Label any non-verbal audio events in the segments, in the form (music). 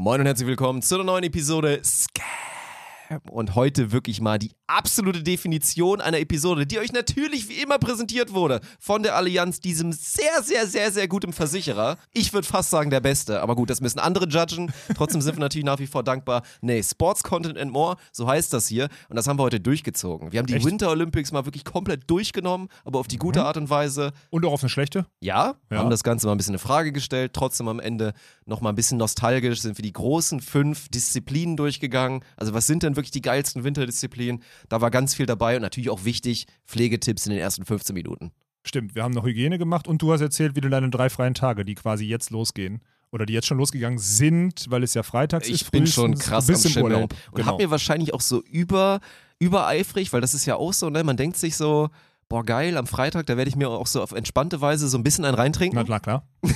Moin und herzlich willkommen zu einer neuen Episode Scam. Und heute wirklich mal die absolute Definition einer Episode, die euch natürlich wie immer präsentiert wurde von der Allianz, diesem sehr, sehr, sehr, sehr guten Versicherer. Ich würde fast sagen der Beste, aber gut, das müssen andere judgen. Trotzdem sind wir natürlich nach wie vor dankbar. Nee, Sports Content and More, so heißt das hier. Und das haben wir heute durchgezogen. Wir haben die Echt? Winter Olympics mal wirklich komplett durchgenommen, aber auf die gute Art und Weise. Und auch auf eine schlechte? Ja, Ja. haben das Ganze mal ein bisschen in Frage gestellt. Trotzdem am Ende nochmal ein bisschen nostalgisch sind wir die großen fünf Disziplinen durchgegangen. Also was sind denn wirklich die geilsten Winterdisziplinen? Da war ganz viel dabei und natürlich auch wichtig, Pflegetipps in den ersten 15 Minuten. Stimmt, wir haben noch Hygiene gemacht und du hast erzählt, wie du deine drei freien Tage, die quasi jetzt losgehen oder die jetzt schon losgegangen sind, weil es ja freitags ist. Ich bin schon krass am im Schimmeln. Urlaub. Und Genau. hab mir wahrscheinlich auch so über, übereifrig, weil das ist ja auch so, ne? Man denkt sich so, boah geil, am Freitag, da werde ich mir auch so auf entspannte Weise so ein bisschen einen reintrinken. Na klar, klar. (laughs)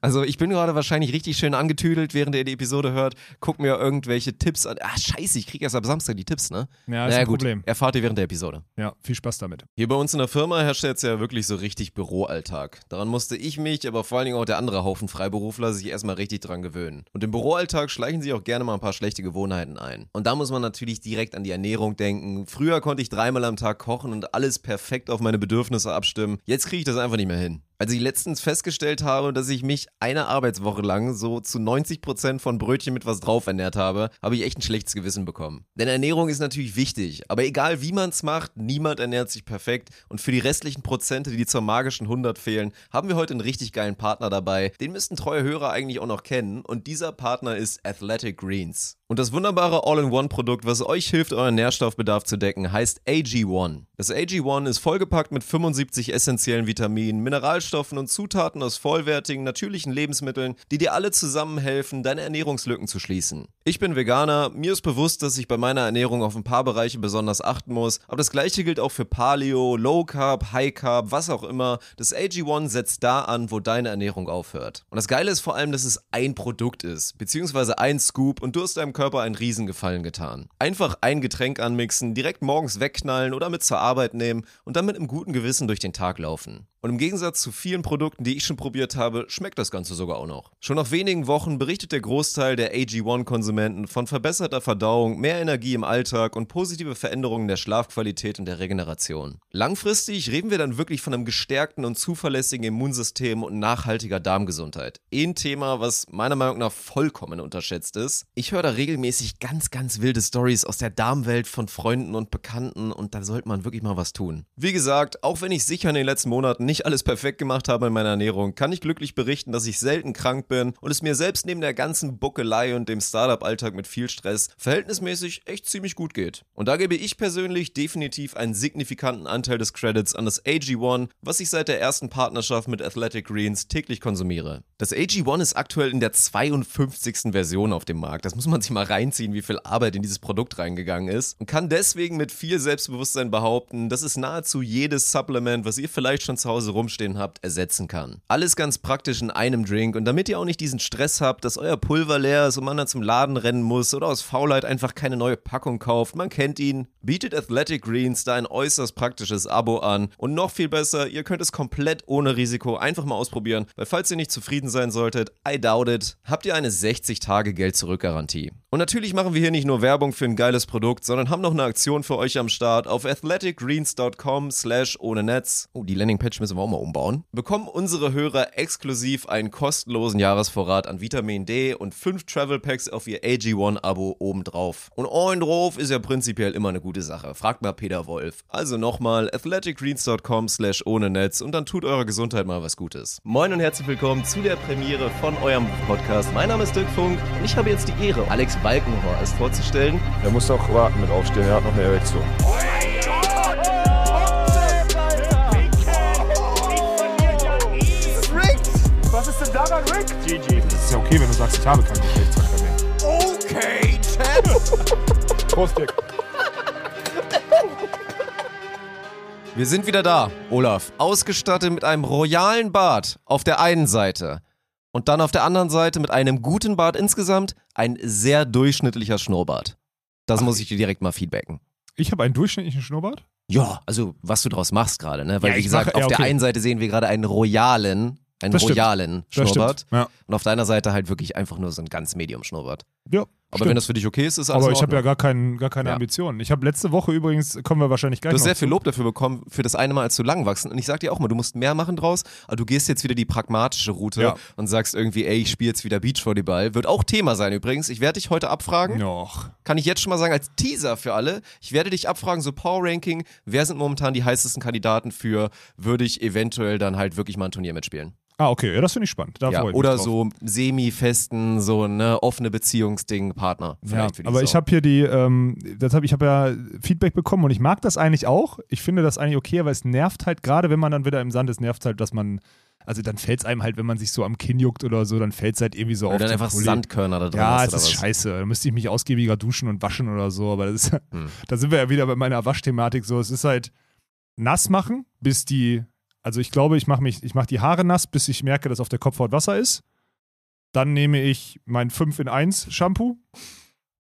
Also ich bin gerade wahrscheinlich richtig schön angetüdelt, während ihr die Episode hört. Guckt mir irgendwelche Tipps an. Ah, scheiße, ich kriege erst ab Samstag die Tipps, ne? Ja, ist naja, ein gut, Problem. erfahrt ihr während der Episode. Ja, viel Spaß damit. Hier bei uns in der Firma herrscht jetzt ja wirklich so richtig Büroalltag. Daran musste ich mich, aber vor allen Dingen auch der andere Haufen Freiberufler sich erstmal richtig dran gewöhnen. Und im Büroalltag schleichen sich auch gerne mal ein paar schlechte Gewohnheiten ein. Und da muss man natürlich direkt an die Ernährung denken. Früher konnte ich dreimal am Tag kochen und alles perfekt auf meine Bedürfnisse abstimmen. Jetzt kriege ich das einfach nicht mehr hin. Als ich letztens festgestellt habe, dass ich mich eine Arbeitswoche lang so zu 90% von Brötchen mit was drauf ernährt habe, habe ich echt ein schlechtes Gewissen bekommen. Denn Ernährung ist natürlich wichtig, aber egal wie man es macht, niemand ernährt sich perfekt und für die restlichen Prozente, die zur magischen 100 fehlen, haben wir heute einen richtig geilen Partner dabei. Den müssten treue Hörer eigentlich auch noch kennen und dieser Partner ist Athletic Greens. Und das wunderbare All-in-One-Produkt, was euch hilft, euren Nährstoffbedarf zu decken, heißt AG1. Das AG1 ist vollgepackt mit 75 essentiellen Vitaminen, Mineralstoffen und Zutaten aus vollwertigen, natürlichen Lebensmitteln, die dir alle zusammen helfen, deine Ernährungslücken zu schließen. Ich bin Veganer, mir ist bewusst, dass ich bei meiner Ernährung auf ein paar Bereiche besonders achten muss, aber das gleiche gilt auch für Paleo, Low Carb, High Carb, was auch immer. Das AG1 setzt da an, wo deine Ernährung aufhört. Und das Geile ist vor allem, dass es ein Produkt ist, beziehungsweise ein Scoop und du hast deinem Körper einen Riesengefallen getan. Einfach ein Getränk anmixen, direkt morgens wegknallen oder mit zur Arbeit nehmen und dann mit einem guten Gewissen durch den Tag laufen. Und im Gegensatz zu vielen Produkten, die ich schon probiert habe, schmeckt das Ganze sogar auch noch. Schon nach wenigen Wochen berichtet der Großteil der AG1-Konsumenten von verbesserter Verdauung, mehr Energie im Alltag und positive Veränderungen der Schlafqualität und der Regeneration. Langfristig reden wir dann wirklich von einem gestärkten und zuverlässigen Immunsystem und nachhaltiger Darmgesundheit. Ein Thema, was meiner Meinung nach vollkommen unterschätzt ist. Ich höre da regelmäßig ganz, ganz wilde Stories aus der Darmwelt von Freunden und Bekannten und da sollte man wirklich mal was tun. Wie gesagt, auch wenn ich sicher in den letzten Monaten nicht alles perfekt gemacht habe in meiner Ernährung, kann ich glücklich berichten, dass ich selten krank bin und es mir selbst neben der ganzen Buckelei und dem Startup-Alltag mit viel Stress verhältnismäßig echt ziemlich gut geht. Und da gebe ich persönlich definitiv einen signifikanten Anteil des Credits an das AG1, was ich seit der ersten Partnerschaft mit Athletic Greens täglich konsumiere. Das AG1 ist aktuell in der 52. Version auf dem Markt. Das muss man sich mal reinziehen, wie viel Arbeit in dieses Produkt reingegangen ist. Und kann deswegen mit viel Selbstbewusstsein behaupten, dass es nahezu jedes Supplement, was ihr vielleicht schon zu Hause rumstehen habt, ersetzen kann. Alles ganz praktisch in einem Drink und damit ihr auch nicht diesen Stress habt, dass euer Pulver leer ist und man dann zum Laden rennen muss oder aus Faulheit einfach keine neue Packung kauft, man kennt ihn, bietet Athletic Greens da ein äußerst praktisches Abo an und noch viel besser, ihr könnt es komplett ohne Risiko einfach mal ausprobieren, weil falls ihr nicht zufrieden sein solltet, I doubt it, habt ihr eine 60 Tage Geld zurück Garantie. Und natürlich machen wir hier nicht nur Werbung für ein geiles Produkt, sondern haben noch eine Aktion für euch am Start auf athleticgreens.com slash ohne Netz. Oh, die Landingpage müssen wir auch mal umbauen. Bekommen unsere Hörer exklusiv einen kostenlosen Jahresvorrat an Vitamin D und 5 Travel Packs auf ihr AG1-Abo obendrauf. Und ein drauf ist ja prinzipiell immer eine gute Sache. Fragt mal Peter Wolf. Also nochmal athleticgreens.com slash ohne Netz und dann tut eurer Gesundheit mal was Gutes. Moin und herzlich willkommen zu der Premiere von eurem Podcast. Mein Name ist Dirk Funk und ich habe jetzt die Ehre, Alex Balkenhorst vorzustellen. Er muss auch warten mit aufstehen, er hat noch eine Erektion. GG. Das ist ja okay, wenn du sagst, ich habe keinen Geschlechtsverkehr mehr. Okay, Chat. (laughs) Prost, Dick. Wir sind wieder da, Olaf. Ausgestattet mit einem royalen Bart auf der einen Seite. Und dann auf der anderen Seite mit einem guten Bart insgesamt ein sehr durchschnittlicher Schnurrbart. Das muss ich dir direkt mal feedbacken. Ich habe einen durchschnittlichen Schnurrbart. Ja, also was du draus machst gerade, ne? Weil Ja, wie ich gesagt, auf ja, der okay. einen Seite sehen wir gerade einen royalen einen Das stimmt. royalen Das Schnurrbart. stimmt. Ja. Und auf deiner Seite halt wirklich einfach nur so ein ganz Medium-Schnurrbart. Ja, Aber stimmt. wenn das für dich okay ist, ist alles Aber ich habe ja gar, kein, gar keine Ja. Ambitionen. Ich habe letzte Woche übrigens, kommen wir wahrscheinlich gleich Du hast sehr viel zu. Lob dafür bekommen, für das eine Mal, als du lang wachsen. Und ich sag dir auch mal, du musst mehr machen draus, aber du gehst jetzt wieder die pragmatische Route Ja. und sagst irgendwie, ey, ich spiele jetzt wieder Beachvolleyball. Wird auch Thema sein übrigens. Ich werde dich heute abfragen. Noch. Kann ich jetzt schon mal sagen, als Teaser für alle. Ich werde dich abfragen, so Power Ranking, wer sind momentan die heißesten Kandidaten für, würde ich eventuell dann halt wirklich mal ein Turnier mitspielen. Ah, okay, ja, das finde ich spannend. Da Ja, ich oder so semi-festen, so eine offene Beziehungsding, Partner. Ja, die aber Sau. ich habe hier die, ähm, das hab, ich habe ja Feedback bekommen und ich mag das eigentlich auch. Ich finde das eigentlich okay, aber es nervt halt gerade, wenn man dann wieder im Sand ist, nervt halt, dass man, also dann fällt es einem halt, wenn man sich so am Kinn juckt oder so, dann fällt es halt irgendwie so Oder auf dann den einfach Pulli. Sandkörner da drin Ja, oder ist was. scheiße. Da müsste ich mich ausgiebiger duschen und waschen oder so, aber das ist, Hm. (laughs) da sind wir ja wieder bei meiner Waschthematik so. Es ist halt nass machen, bis die, also ich glaube, ich mache mache die Haare nass, bis ich merke, dass auf der Kopfhaut Wasser ist. Dann nehme ich mein 5 in 1 Shampoo,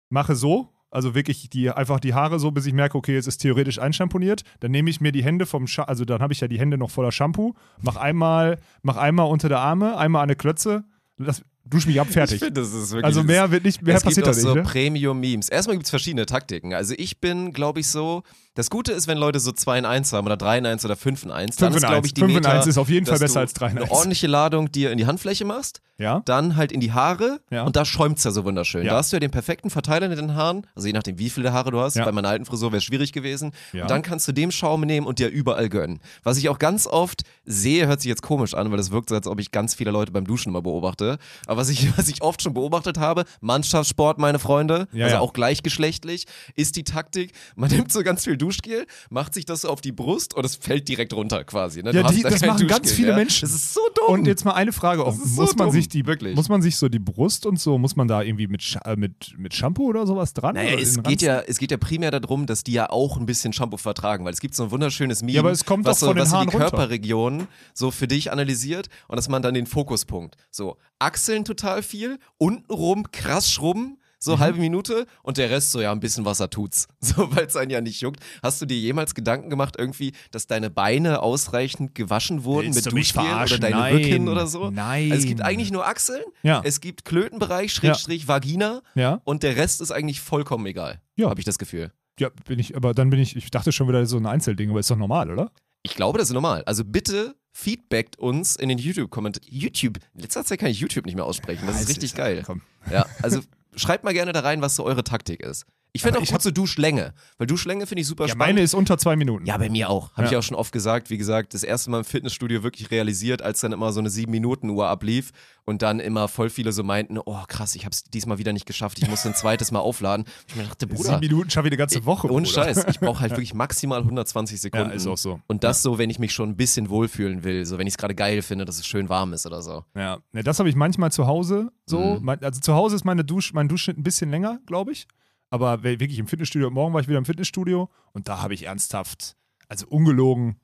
mache so, also wirklich die, einfach die Haare so, bis ich merke, okay, es ist theoretisch einschamponiert. Dann nehme ich mir die Hände vom, Scha also dann habe ich ja die Hände noch voller Shampoo, mach einmal, mach einmal unter der Arme, einmal an der Klötze, das, dusch mich ab, fertig. Ich finde, das ist wirklich. Also mehr wird nicht, mehr es gibt passiert auch da nicht. so Ne? Premium-Memes. Erstmal gibt es verschiedene Taktiken. Also ich bin, glaube ich, so. Das Gute ist, wenn Leute so 2 in 1 haben oder 3 in 1 oder 5 in 1, dann 5 ist, in glaube 1. ich, die 5 in Meta, 1 ist auf jeden Fall besser als 3 in eine 1. ordentliche Ladung dir in die Handfläche machst, Ja? dann halt in die Haare Ja. und da schäumt es ja so wunderschön. Ja. Da hast du ja den perfekten Verteiler in den Haaren, also je nachdem, wie viele Haare du hast. Bei meiner alten Frisur wäre es schwierig gewesen. Und dann kannst du dem Schaum nehmen und dir überall gönnen. Was ich auch ganz oft sehe, hört sich jetzt komisch an, weil es wirkt so, als ob ich ganz viele Leute beim Duschen immer beobachte. Aber was ich, (laughs) was ich oft schon beobachtet habe, Mannschaftssport, meine Freunde, Ja, also ja. auch gleichgeschlechtlich, ist die Taktik, man nimmt so ganz viel Duschgel, macht sich das so auf die Brust und es fällt direkt runter quasi. Ne? Ja, die, da das machen ganz Duschgel, viele ja? Menschen. Das ist so dumm. Und jetzt mal eine Frage auch. Ist so Muss man dumm, sich die wirklich. muss man sich so die Brust und so, muss man da irgendwie mit, äh, mit, mit Shampoo oder sowas dran? Naja, es geht, ja, es geht ja primär darum, dass die ja auch ein bisschen Shampoo vertragen, weil es gibt so ein wunderschönes Meme, Ja, aber es kommt was, doch so, von den was so Haaren die runter. Körperregionen so für dich analysiert und dass man dann den Fokuspunkt, so Achseln total viel, untenrum krass schrubben, so Mhm. halbe Minute und der Rest so, ja, ein bisschen Wasser tut's, (laughs) so, weil es einen ja nicht juckt. Hast du dir jemals Gedanken gemacht irgendwie, dass deine Beine ausreichend gewaschen wurden Willst mit Duschgel oder deine Nein. Rücken oder so? Nein. Also es gibt eigentlich nur Achseln, Ja. es gibt Klötenbereich, Schrägstrich, Vagina Ja, und der Rest ist eigentlich vollkommen egal, Ja. habe ich das Gefühl. ja, bin ich, aber dann bin ich, ich dachte schon wieder so ein Einzelding, aber ist doch normal, oder? Ich glaube, das ist normal. Also bitte feedbackt uns in den YouTube-Kommentaren. YouTube, in letzter Zeit kann ich YouTube nicht mehr aussprechen. Das ist richtig geil. Komm. Ja, also schreibt mal gerne da rein, was so eure Taktik ist. Ich finde auch ich so Duschlänge, weil Duschlänge finde ich super Ja, spannend. meine ist unter zwei Minuten. ja, bei mir auch. Habe Ja. ich auch schon oft gesagt. Wie gesagt, das erste Mal im Fitnessstudio wirklich realisiert, als dann immer so eine 7-Minuten-Uhr ablief und dann immer voll viele so meinten, oh krass, ich habe es diesmal wieder nicht geschafft, ich muss ein zweites Mal aufladen. Ich mir dachte, Bruder, Sieben Minuten schaffe ich eine ganze Woche. ohne. Scheiß, ich brauche halt (laughs) wirklich maximal 120 Sekunden. Ja, ist auch so. Und das so, wenn ich mich schon ein bisschen wohlfühlen will, so wenn ich es gerade geil finde, dass es schön warm ist oder so. Ja, ne, das habe ich manchmal zu Hause so. Mhm. Also zu Hause ist meine Dusch, mein Duschschnitt ein bisschen länger, glaube ich. Aber wirklich im Fitnessstudio, morgen war ich wieder im Fitnessstudio und da habe ich ernsthaft, also ungelogen,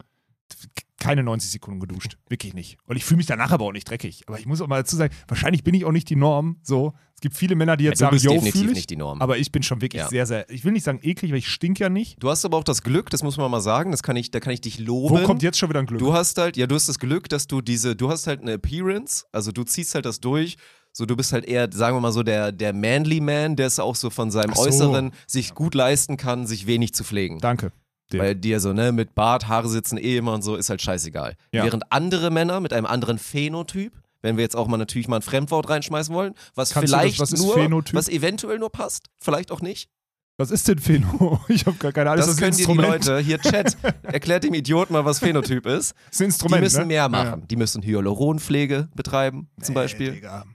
keine 90 Sekunden geduscht. Wirklich nicht. Und ich fühle mich danach aber auch nicht dreckig. Aber ich muss auch mal dazu sagen, wahrscheinlich bin ich auch nicht die Norm. So, es gibt viele Männer, die jetzt Ja, sagen, yo, fühle ich. nicht die Norm. Aber ich bin schon wirklich Ja. sehr, sehr, ich will nicht sagen eklig, weil ich stink ja nicht. Du hast aber auch das Glück, das muss man mal sagen, das kann ich, da kann ich dich loben. Wo kommt jetzt schon wieder ein Glück? Du hast halt, ja, du hast das Glück, dass du diese, du hast halt eine Appearance, also du ziehst halt das durch. So, du bist halt eher, sagen wir mal so, der, der Manly Man, der es auch so von seinem so. Äußeren sich gut leisten kann, sich wenig zu pflegen. Danke. dir. Bei dir so, ne, mit Bart, Haare sitzen eh immer und so, ist halt scheißegal. Ja. Während andere Männer mit einem anderen Phänotyp, wenn wir jetzt auch mal natürlich mal ein Fremdwort reinschmeißen wollen, was Kannst du das- vielleicht was ist nur, Phänotyp? was eventuell nur passt, vielleicht auch nicht. Was ist denn Phäno? (laughs) Ich habe gar keine Ahnung. Das, ist können dir die? Leute, hier (laughs) Chat, erklärt dem Idioten mal, was Phänotyp ist. Das ist ein Die Instrument. müssen ne? mehr machen. Die müssen Hyaluronpflege betreiben, zum Beispiel. Digga.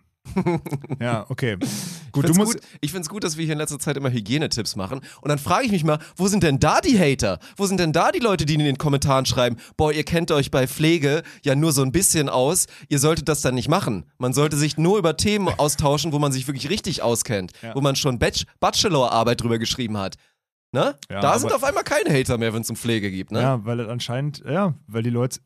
Ja, okay. (laughs) Ich Gut, du find's musst. gut, ich finde es gut, dass wir hier in letzter Zeit immer Hygienetipps machen. Und dann frage ich mich mal, wo sind denn da die Hater? Wo sind denn da die Leute, die in den Kommentaren schreiben, boah, ihr kennt euch bei Pflege ja nur so ein bisschen aus, ihr solltet das dann nicht machen. Man sollte sich nur über Themen (laughs) austauschen, wo man sich wirklich richtig auskennt, Ja. wo man schon Bach Bachelorarbeit drüber geschrieben hat. Ne? Ja, da sind auf einmal keine Hater mehr, wenn es um Pflege geht, ne? Ja, weil es anscheinend, ja, weil die Leute.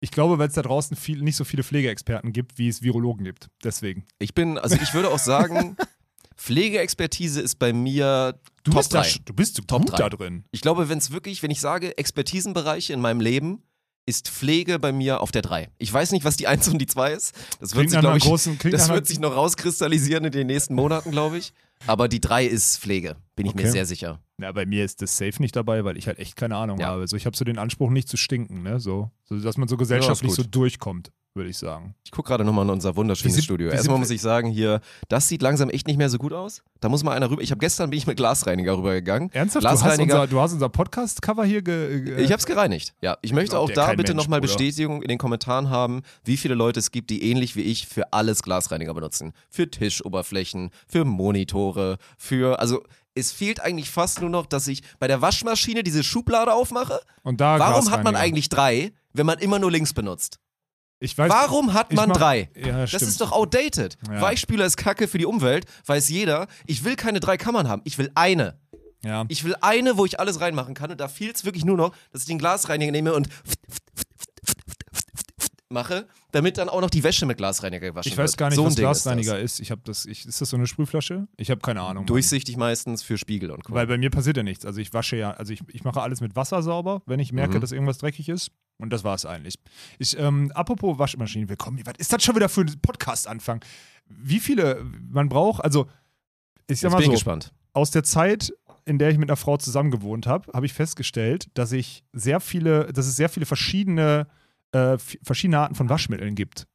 Ich glaube, weil es da draußen viel, nicht so viele Pflegeexperten gibt, wie es Virologen gibt. Deswegen. Ich bin, also ich würde auch sagen, (laughs) Pflegeexpertise ist bei mir Du Top bist, da, 3. du bist so Top gut drei. da drin. Ich glaube, wenn es wirklich, wenn ich sage Expertisenbereiche in meinem Leben, ist Pflege bei mir auf der 3. Ich weiß nicht, was die 1 und die 2 ist. Das wird sich, ich, großen, das wird sich noch rauskristallisieren in den nächsten Monaten, glaube ich. Aber die 3 ist Pflege, bin ich mir Okay. sehr sicher. Ja, bei mir ist das safe nicht dabei, weil ich halt echt keine Ahnung Ja. habe. So, ich habe so den Anspruch, nicht zu stinken, ne? So, so dass man so gesellschaftlich ist so durchkommt, würde ich sagen. Ich gucke gerade nochmal in unser wunderschönes sind- Studio. Erstmal muss ich sagen, hier, das sieht langsam echt nicht mehr so gut aus. Da muss mal einer rüber. Ich habe gestern bin ich mit Glasreiniger rübergegangen. Ernsthaft? Du hast Glasreiniger. unser, du hast unser Podcast-Cover hier ge, ge Ich habe es gereinigt. Ja, ich möchte auch da bitte nochmal. Bestätigung in den Kommentaren haben, wie viele Leute es gibt, die ähnlich wie ich für alles Glasreiniger benutzen. Für Tischoberflächen, für Monitore, für also es fehlt eigentlich fast nur noch, dass ich bei der Waschmaschine diese Schublade aufmache. Und da Warum hat man eigentlich drei, wenn man immer nur links benutzt? Ich weiß, Warum hat man mach- drei? Ja, Das ist doch outdated. Ja. Weichspüler ist Kacke für die Umwelt, weiß jeder. Ich will keine drei Kammern haben. Ich will eine. Ja. Ich will eine, wo ich alles reinmachen kann. Und da fehlt es wirklich nur noch, dass ich den Glasreiniger nehme und mache, damit dann auch noch die Wäsche mit Glasreiniger gewaschen Ich weiß wird. gar nicht, so ein was Ding Glasreiniger Ist ist. Ich habe das, ich, ist das so eine Sprühflasche? Ich habe keine Ahnung. das. Mann. Durchsichtig meistens für Spiegel und Co. Weil bei mir passiert ja nichts. Also ich wasche ja, also ich, ich mache alles mit Wasser sauber, wenn ich merke, Mhm. dass irgendwas dreckig ist. Und das war es eigentlich. Ich, ähm, apropos Waschmaschinen, willkommen. Was ist das schon wieder für ein Podcast-Anfang? Wie viele man braucht, also ich sag mal bin so, gespannt. aus der Zeit, in der ich mit einer Frau zusammen gewohnt habe, habe ich festgestellt, dass ich sehr viele, dass es sehr viele verschiedene, äh, verschiedene Arten von Waschmitteln gibt.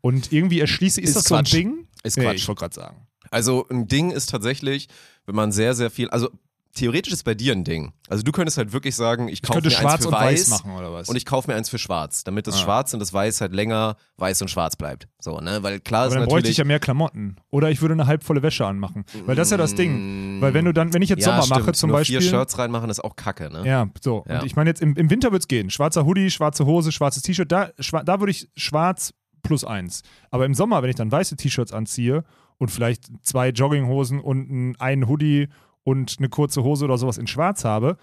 Und irgendwie erschließe, ist, Ist das Quatsch. so ein Ding? Ist Nee, Quatsch. ich wollte gerade sagen. Also ein Ding ist tatsächlich, wenn man sehr, sehr viel, also theoretisch ist bei dir ein Ding. Also du könntest halt wirklich sagen, ich Ich kaufe mir schwarz eins für und weiß weiß machen oder was? und ich kaufe mir eins für schwarz, damit das Ah. Schwarz und das Weiß halt länger weiß und schwarz bleibt. So, ne? Weil klar Aber ist dann bräuchte natürlich. ich ja mehr Klamotten. Oder ich würde eine halbvolle Wäsche anmachen. Weil das ist ja das Ding. Weil wenn du dann, wenn ich jetzt ja, Sommer stimmt. mache zum Nur Beispiel. vier Shirts reinmachen ist auch kacke, ne? Ja, so. Ja. Und ich meine jetzt, im, im Winter wird es gehen. Schwarzer Hoodie, schwarze Hose, schwarzes T-Shirt. Da, schwa da würde ich schwarz plus eins. Aber im Sommer, wenn ich dann weiße T-Shirts anziehe und vielleicht zwei Jogginghosen und einen Hoodie und eine kurze Hose oder sowas in schwarz habe,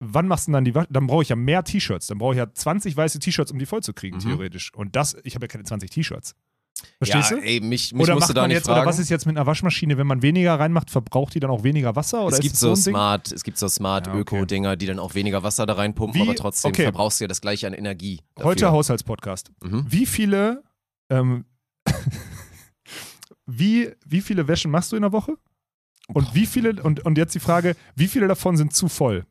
wann machst du denn dann die Wasch Dann brauche ich ja mehr T-Shirts. Dann brauche ich ja 20 weiße T-Shirts, um die voll zu kriegen, Mhm. theoretisch. Und das, ich habe ja keine 20 T-Shirts. Verstehst ja, du? ey, mich, mich Oder macht da man nicht jetzt, fragen. oder was ist jetzt mit einer Waschmaschine, wenn man weniger reinmacht, verbraucht die dann auch weniger Wasser? Oder es gibt so Ding? smart, es gibt so smart Ja, okay. Öko-Dinger, die dann auch weniger Wasser da reinpumpen, Wie- aber trotzdem okay. verbrauchst du ja das gleiche an Energie. Dafür. Heute Haushaltspodcast. Mhm. Wie viele, ähm, (laughs) wie, wie viele Wäschen machst du in der Woche? Und wie viele, und, und jetzt die Frage, wie viele davon sind zu voll?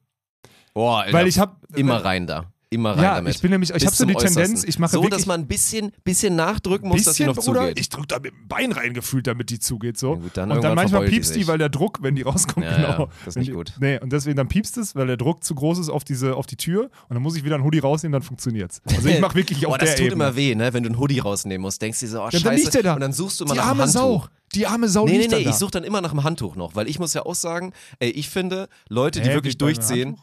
Boah, Alter, Weil ich habe immer rein da. Immer rein ja, damit. ich bin nämlich, ich habe so die Tendenz, ich mache so, wirklich dass man ein bisschen, bisschen nachdrücken muss, dass sie noch Bruder, zugeht. ich drücke da mit dem Bein reingefühlt, damit die zugeht so. Ja, gut, dann und dann manchmal die piepst die, sich. weil der Druck, wenn die rauskommt, Ja, genau. das ist nicht die, gut. Nee, und deswegen dann piepst es, weil der Druck zu groß ist auf diese, auf die Tür und dann muss ich wieder einen Hoodie rausnehmen, dann funktioniert's. Also ich (laughs) mache wirklich auf Boah, das der tut Ebene. immer weh, ne? Wenn du einen Hoodie rausnehmen musst, denkst du so, oh Ja, dann scheiße. liegt der da. Und dann suchst du immer die nach arme Handtuch. Sau. Die arme Sau Nee, nee, nee, ich suche dann immer nach einem Handtuch noch, weil ich muss ja auch sagen, ey, ich finde, Leute, die wirklich durchziehen?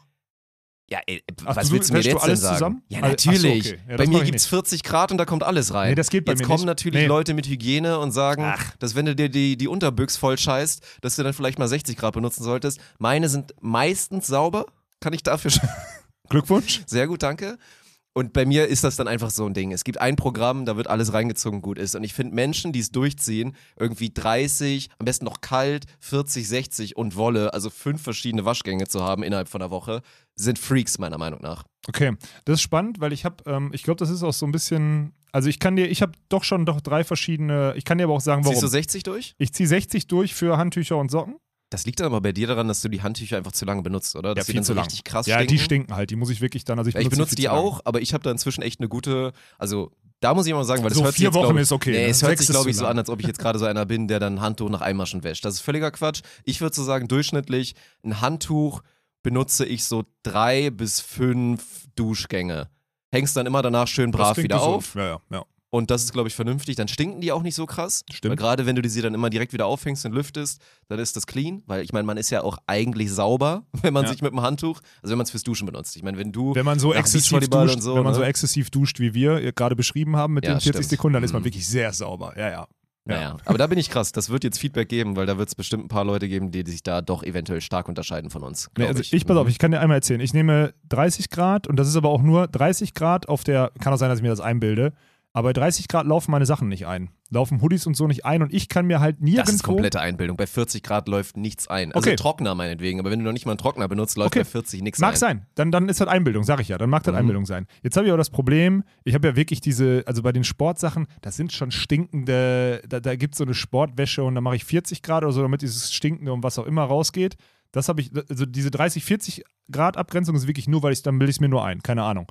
Ja, ey, Ach, was du willst du mir du jetzt denn alles sagen? zusammen? Ja, Ach so, natürlich. okay. Ja, bei mir ich gibt's 40 Grad und da kommt alles rein. Nee, das geht bei jetzt mir kommen nicht. natürlich Nee. Leute mit Hygiene und sagen, Ach. dass wenn du dir die, die Unterbüchs voll scheißt, dass du dann vielleicht mal 60 Grad benutzen solltest. Meine sind meistens sauber, kann ich dafür schon. (laughs) Glückwunsch. Sehr gut, danke. Und bei mir ist das dann einfach so ein Ding. Es gibt ein Programm, da wird alles reingezogen, gut ist. Und ich finde Menschen, die es durchziehen, irgendwie 30, am besten noch kalt, 40, 60 und Wolle, also fünf verschiedene Waschgänge zu haben innerhalb von einer Woche, sind Freaks meiner Meinung nach. Okay, das ist spannend, weil ich habe, ähm, ich glaube, das ist auch so ein bisschen, also ich kann dir, ich habe doch schon doch drei verschiedene, ich kann dir aber auch sagen, Ziehst warum. du 60 durch? Ich ziehe 60 durch für Handtücher und Socken. Das liegt dann aber bei dir daran, dass du die Handtücher einfach zu lange benutzt, oder? Dass die dann so richtig krass Ja, stinken. die stinken halt, die muss ich wirklich dann, also ich Ja, ich benutze viel die zu auch, aber ich habe da inzwischen echt eine gute, also da muss ich mal sagen, weil das So hört sich vier jetzt, Wochen ich, ist okay, Nee, ne? es hört sich, glaube zu ich, so lang. an, als ob ich jetzt gerade so einer bin, der dann ein Handtuch nach Einmaschen wäscht. Das ist völliger Quatsch. Ich würde so sagen, durchschnittlich ein Handtuch benutze ich so drei bis fünf Duschgänge. Hängst dann immer danach schön brav wieder gesund. auf. Ja, ja, ja. Und das ist, glaube ich, vernünftig. Dann stinken die auch nicht so krass. Stimmt. Gerade wenn du die sie dann immer direkt wieder aufhängst und lüftest, dann ist das clean. Weil ich meine, man ist ja auch eigentlich sauber, (laughs) wenn man Ja. sich mit dem Handtuch, also wenn man es fürs Duschen benutzt. Ich meine, wenn du Wenn man so exzessiv duscht, so, wenn man ne? so exzessiv duscht, wie wir gerade beschrieben haben mit Ja, den 40 stimmt. Sekunden, dann ist man Mhm. wirklich sehr sauber. Ja, ja. Naja, aber da bin ich krass. Das wird jetzt Feedback geben, weil da wird es bestimmt ein paar Leute geben, die sich da doch eventuell stark unterscheiden von uns. Nee, also ich, pass auf, ich kann dir einmal erzählen. Ich nehme 30 Grad und das ist aber auch nur 30 Grad auf der, kann auch sein, dass ich mir das einbilde, Aber bei 30 Grad laufen meine Sachen nicht ein. Laufen Hoodies und so nicht ein und ich kann mir halt nirgendwo. Das ist komplette Einbildung. Bei 40 Grad läuft nichts ein. Also Okay. Trockner meinetwegen, aber wenn du noch nicht mal einen Trockner benutzt, läuft Okay. bei 40 nichts Mag ein. sein. Dann, dann ist das Einbildung, sag ich ja. Dann mag das Mhm. Einbildung sein. Jetzt habe ich aber das Problem, ich habe ja wirklich diese, also bei den Sportsachen, das sind schon stinkende, da, da gibt es so eine Sportwäsche und da mache ich 40 Grad oder so, damit dieses Stinkende und was auch immer rausgeht. Das habe ich, also diese 30, 40 Grad Abgrenzung ist wirklich nur, weil ich, dann bilde ich es mir nur ein, keine Ahnung.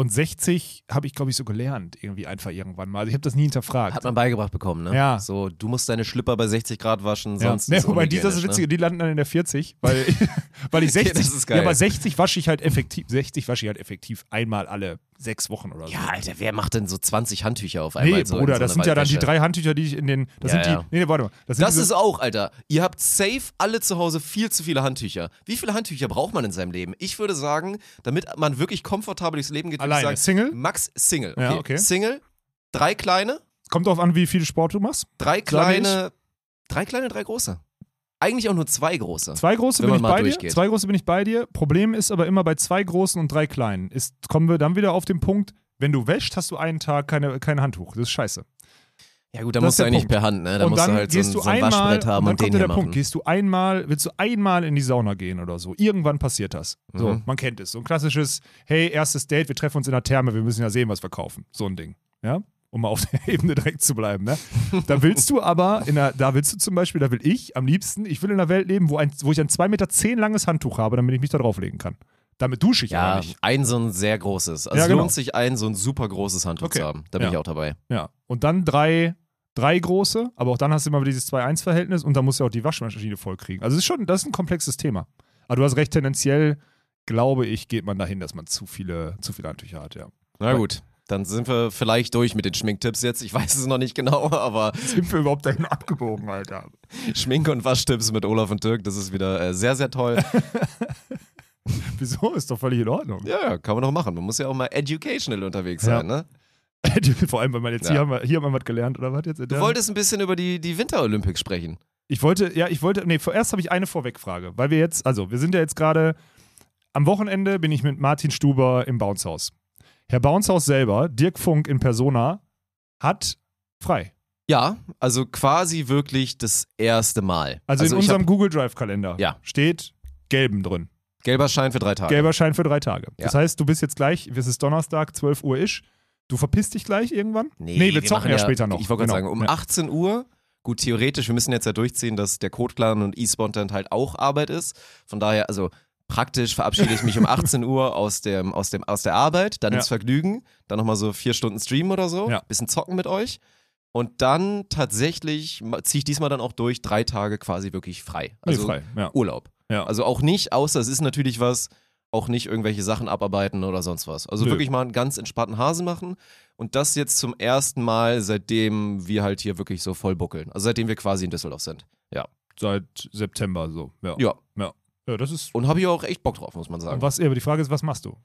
Und 60 habe ich, glaube ich, so gelernt, irgendwie einfach irgendwann mal. Also ich habe das nie hinterfragt. Hat man beigebracht bekommen, ne? Ja. So, du musst deine Schlipper bei 60 Grad waschen, Ja. sonst. Nee, ist wobei die, das ist unhygienisch, witzige, die landen dann in der 40, weil, (laughs) (laughs) weil ich Okay, 60, das ist geil. ja, aber 60 wasche ich halt effektiv, 60 wasche ich halt effektiv einmal alle sechs Wochen oder so. Ja, Alter, wer macht denn so 20 Handtücher auf einmal? Nee, so Bruder, so das sind ja dann die drei Handtücher, die ich in den. Das Ja, sind ja. die. Nee, nee, warte mal. Das, Das ist auch, Alter. Ihr habt safe alle zu Hause viel zu viele Handtücher. Wie viele Handtücher braucht man in seinem Leben? Ich würde sagen, damit man wirklich komfortabel durchs Leben geht, würde ich Alleine. sagen, Single? Max Single. Okay. Ja, okay. Single, drei kleine, Kommt drauf an, wie viel Sport du machst. drei kleine, drei kleine, drei große. Eigentlich auch nur zwei große. Zwei große bin ich bei dir. durchgeht. Zwei große bin ich bei dir. Problem ist aber immer bei zwei großen und drei kleinen. Ist, kommen wir dann wieder auf den Punkt, wenn du wäschst, hast du einen Tag keine, kein Handtuch. Das ist scheiße. Ja gut, da Das musst du eigentlich Punkt. per Hand, ne? Da und musst dann du halt so gehst ein, du so ein einmal, Waschbrett haben und und, dann den kommt hier der machen. Punkt, gehst du einmal, willst du einmal in die Sauna gehen oder so. Irgendwann passiert das. So, Mhm. man kennt es. So ein klassisches, hey, erstes Date, wir treffen uns in der Therme, wir müssen ja sehen, was wir kaufen. So ein Ding. Ja? Um mal auf der (laughs) Ebene direkt zu bleiben. Ne? Da willst du aber, in der, da willst du zum Beispiel, da will ich am liebsten, ich will in einer Welt leben, wo, ein, wo ich ein 2,10 Meter zehn langes Handtuch habe, damit ich mich da drauflegen kann. Damit dusche ich Ja, nicht. ein so ein sehr großes. Also Ja, es genau. lohnt sich ein so ein super großes Handtuch Okay. zu haben. Da bin Ja. ich auch dabei. Ja. Und dann drei, drei große, aber auch dann hast du immer wieder dieses 2-1-Verhältnis und dann musst du auch die Waschmaschine vollkriegen. Also es ist schon, das ist ein komplexes Thema. Aber du hast recht, tendenziell, glaube ich, geht man dahin, dass man zu viele, zu viele Handtücher hat, ja. Na gut, dann sind wir vielleicht durch mit den Schminktipps jetzt. Ich (laughs) weiß es noch nicht genau, aber Sind wir überhaupt dahin abgebogen, Alter? Schmink- und Waschtipps mit Olaf und Dirk, das ist wieder äh, sehr, sehr toll. (laughs) Wieso? Ist doch völlig in Ordnung. ja, ja, kann man doch machen. Man muss ja auch mal educational unterwegs Ja. sein, ne? (laughs) Vor allem, weil man jetzt Ja. hier, haben wir, hier haben wir was gelernt, oder was jetzt? Du wolltest ein bisschen über die, die Winter-Olympics sprechen. Ich wollte, ja, ich wollte, nee, vorerst habe ich eine Vorwegfrage, weil wir jetzt, also wir sind ja jetzt gerade, am Wochenende bin ich mit Martin Stuber im Bouncehaus. Herr Bouncehaus selber, Dirk Funk in Persona, hat frei. Ja, also quasi wirklich das erste Mal. Also, in ich unserem hab Google Drive-Kalender Ja. steht gelben drin. gelber Schein für drei Tage. Gelber Schein für drei Tage. Das Ja. heißt, du bist jetzt gleich, es ist Donnerstag, 12 Uhr isch. Du verpisst dich gleich irgendwann? wir, zocken machen ja, später noch. Ich wollte Genau. gerade sagen, um ja. 18 Uhr, gut, theoretisch, wir müssen jetzt ja durchziehen, dass der Code Clan und eSpontent halt auch Arbeit ist. Von daher, also praktisch verabschiede ich mich um (laughs) 18 Uhr aus, dem, aus, dem, aus der Arbeit, dann Ja. ins Vergnügen, dann nochmal so vier Stunden streamen oder so, Ja. bisschen zocken mit euch. Und dann tatsächlich ziehe ich diesmal dann auch durch, drei Tage quasi wirklich frei. Nee, Also frei. Ja. Urlaub. Ja. Also auch nicht, außer es ist natürlich was, auch nicht irgendwelche Sachen abarbeiten oder sonst was. Also Nö. wirklich mal einen ganz entspannten Hase machen und das jetzt zum ersten Mal, seitdem wir halt hier wirklich so voll buckeln. Also seitdem wir quasi in Düsseldorf sind. Ja. Seit September so. Ja. Ja. Ja, das ist. Und habe ich auch echt Bock drauf, muss man sagen. was, ja, aber die Frage ist, was machst du?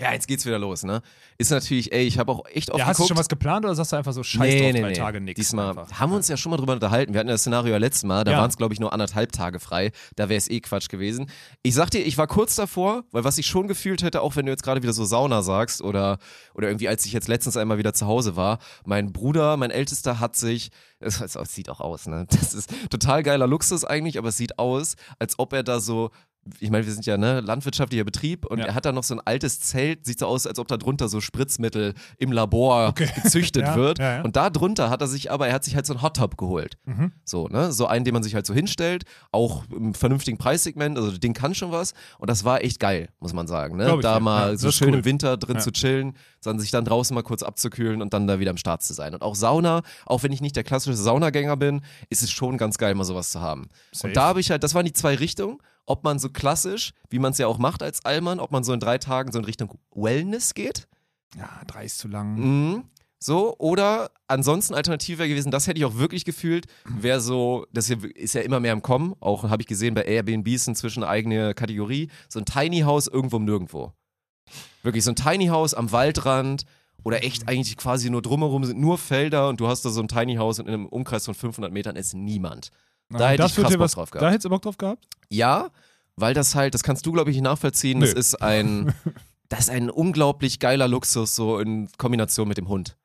Ja, jetzt geht's wieder los, ne? Ist natürlich, ey, ich habe auch echt oft Ja, hast du schon was geplant oder sagst du einfach so Scheiß nee, drauf, nee, drei nee. Tage nix? Diesmal einfach? haben wir uns ja schon mal drüber unterhalten. Wir hatten ja das Szenario ja letztes Mal, da Ja. waren es, glaube ich, nur anderthalb Tage frei. Da wäre es eh Quatsch gewesen. Ich sag dir, ich war kurz davor, weil was ich schon gefühlt hätte, auch wenn du jetzt gerade wieder so Sauna sagst oder, oder irgendwie, als ich jetzt letztens einmal wieder zu Hause war, mein Bruder, mein Ältester, hat sich, es, (laughs) es sieht auch aus, ne? Das ist total geiler Luxus eigentlich, aber es sieht aus, als ob er da so ich meine, wir sind ja ne landwirtschaftlicher Betrieb und Ja. er hat da noch so ein altes Zelt, sieht so aus, als ob da drunter so Spritzmittel im Labor (laughs) gezüchtet Ja, wird. ja. Und da drunter hat er sich aber, er hat sich halt so einen Hot Tub geholt. Mhm. So, ne? So einen, den man sich halt so hinstellt, auch im vernünftigen Preissegment, also das Ding kann schon was. Und das war echt geil, muss man sagen. Ne? Da mal so schön cool. im Winter drin zu chillen, dann sich dann draußen mal kurz abzukühlen und dann da wieder am Start zu sein. Und auch Sauna, auch wenn ich nicht der klassische Saunagänger bin, ist es schon ganz geil, mal sowas zu haben. Safe. Und da habe ich halt, das waren die zwei Richtungen, ob man so klassisch, wie man es ja auch macht als Allmann, ob man so in drei Tagen so in Richtung Wellness geht. Ja, drei ist zu lang. Mhm. So, oder ansonsten Alternative wäre gewesen, das hätte ich auch wirklich gefühlt, wäre so, das hier ist ja immer mehr im Kommen, auch habe ich gesehen bei Airbnb ist inzwischen eine eigene Kategorie, so ein Tiny House irgendwo im Nirgendwo. Wirklich so ein Tiny House am Waldrand oder echt eigentlich quasi nur drumherum sind nur Felder und du hast da so ein Tiny House und in einem Umkreis von 500 Metern ist niemand. Da hätte ich krass Bock was, drauf Da gehabt. hättest du Bock drauf gehabt? Ja, weil das halt, das kannst du glaube ich nicht nachvollziehen, das Nö. ist ein, (laughs) das ist ein unglaublich geiler Luxus so in Kombination mit dem Hund.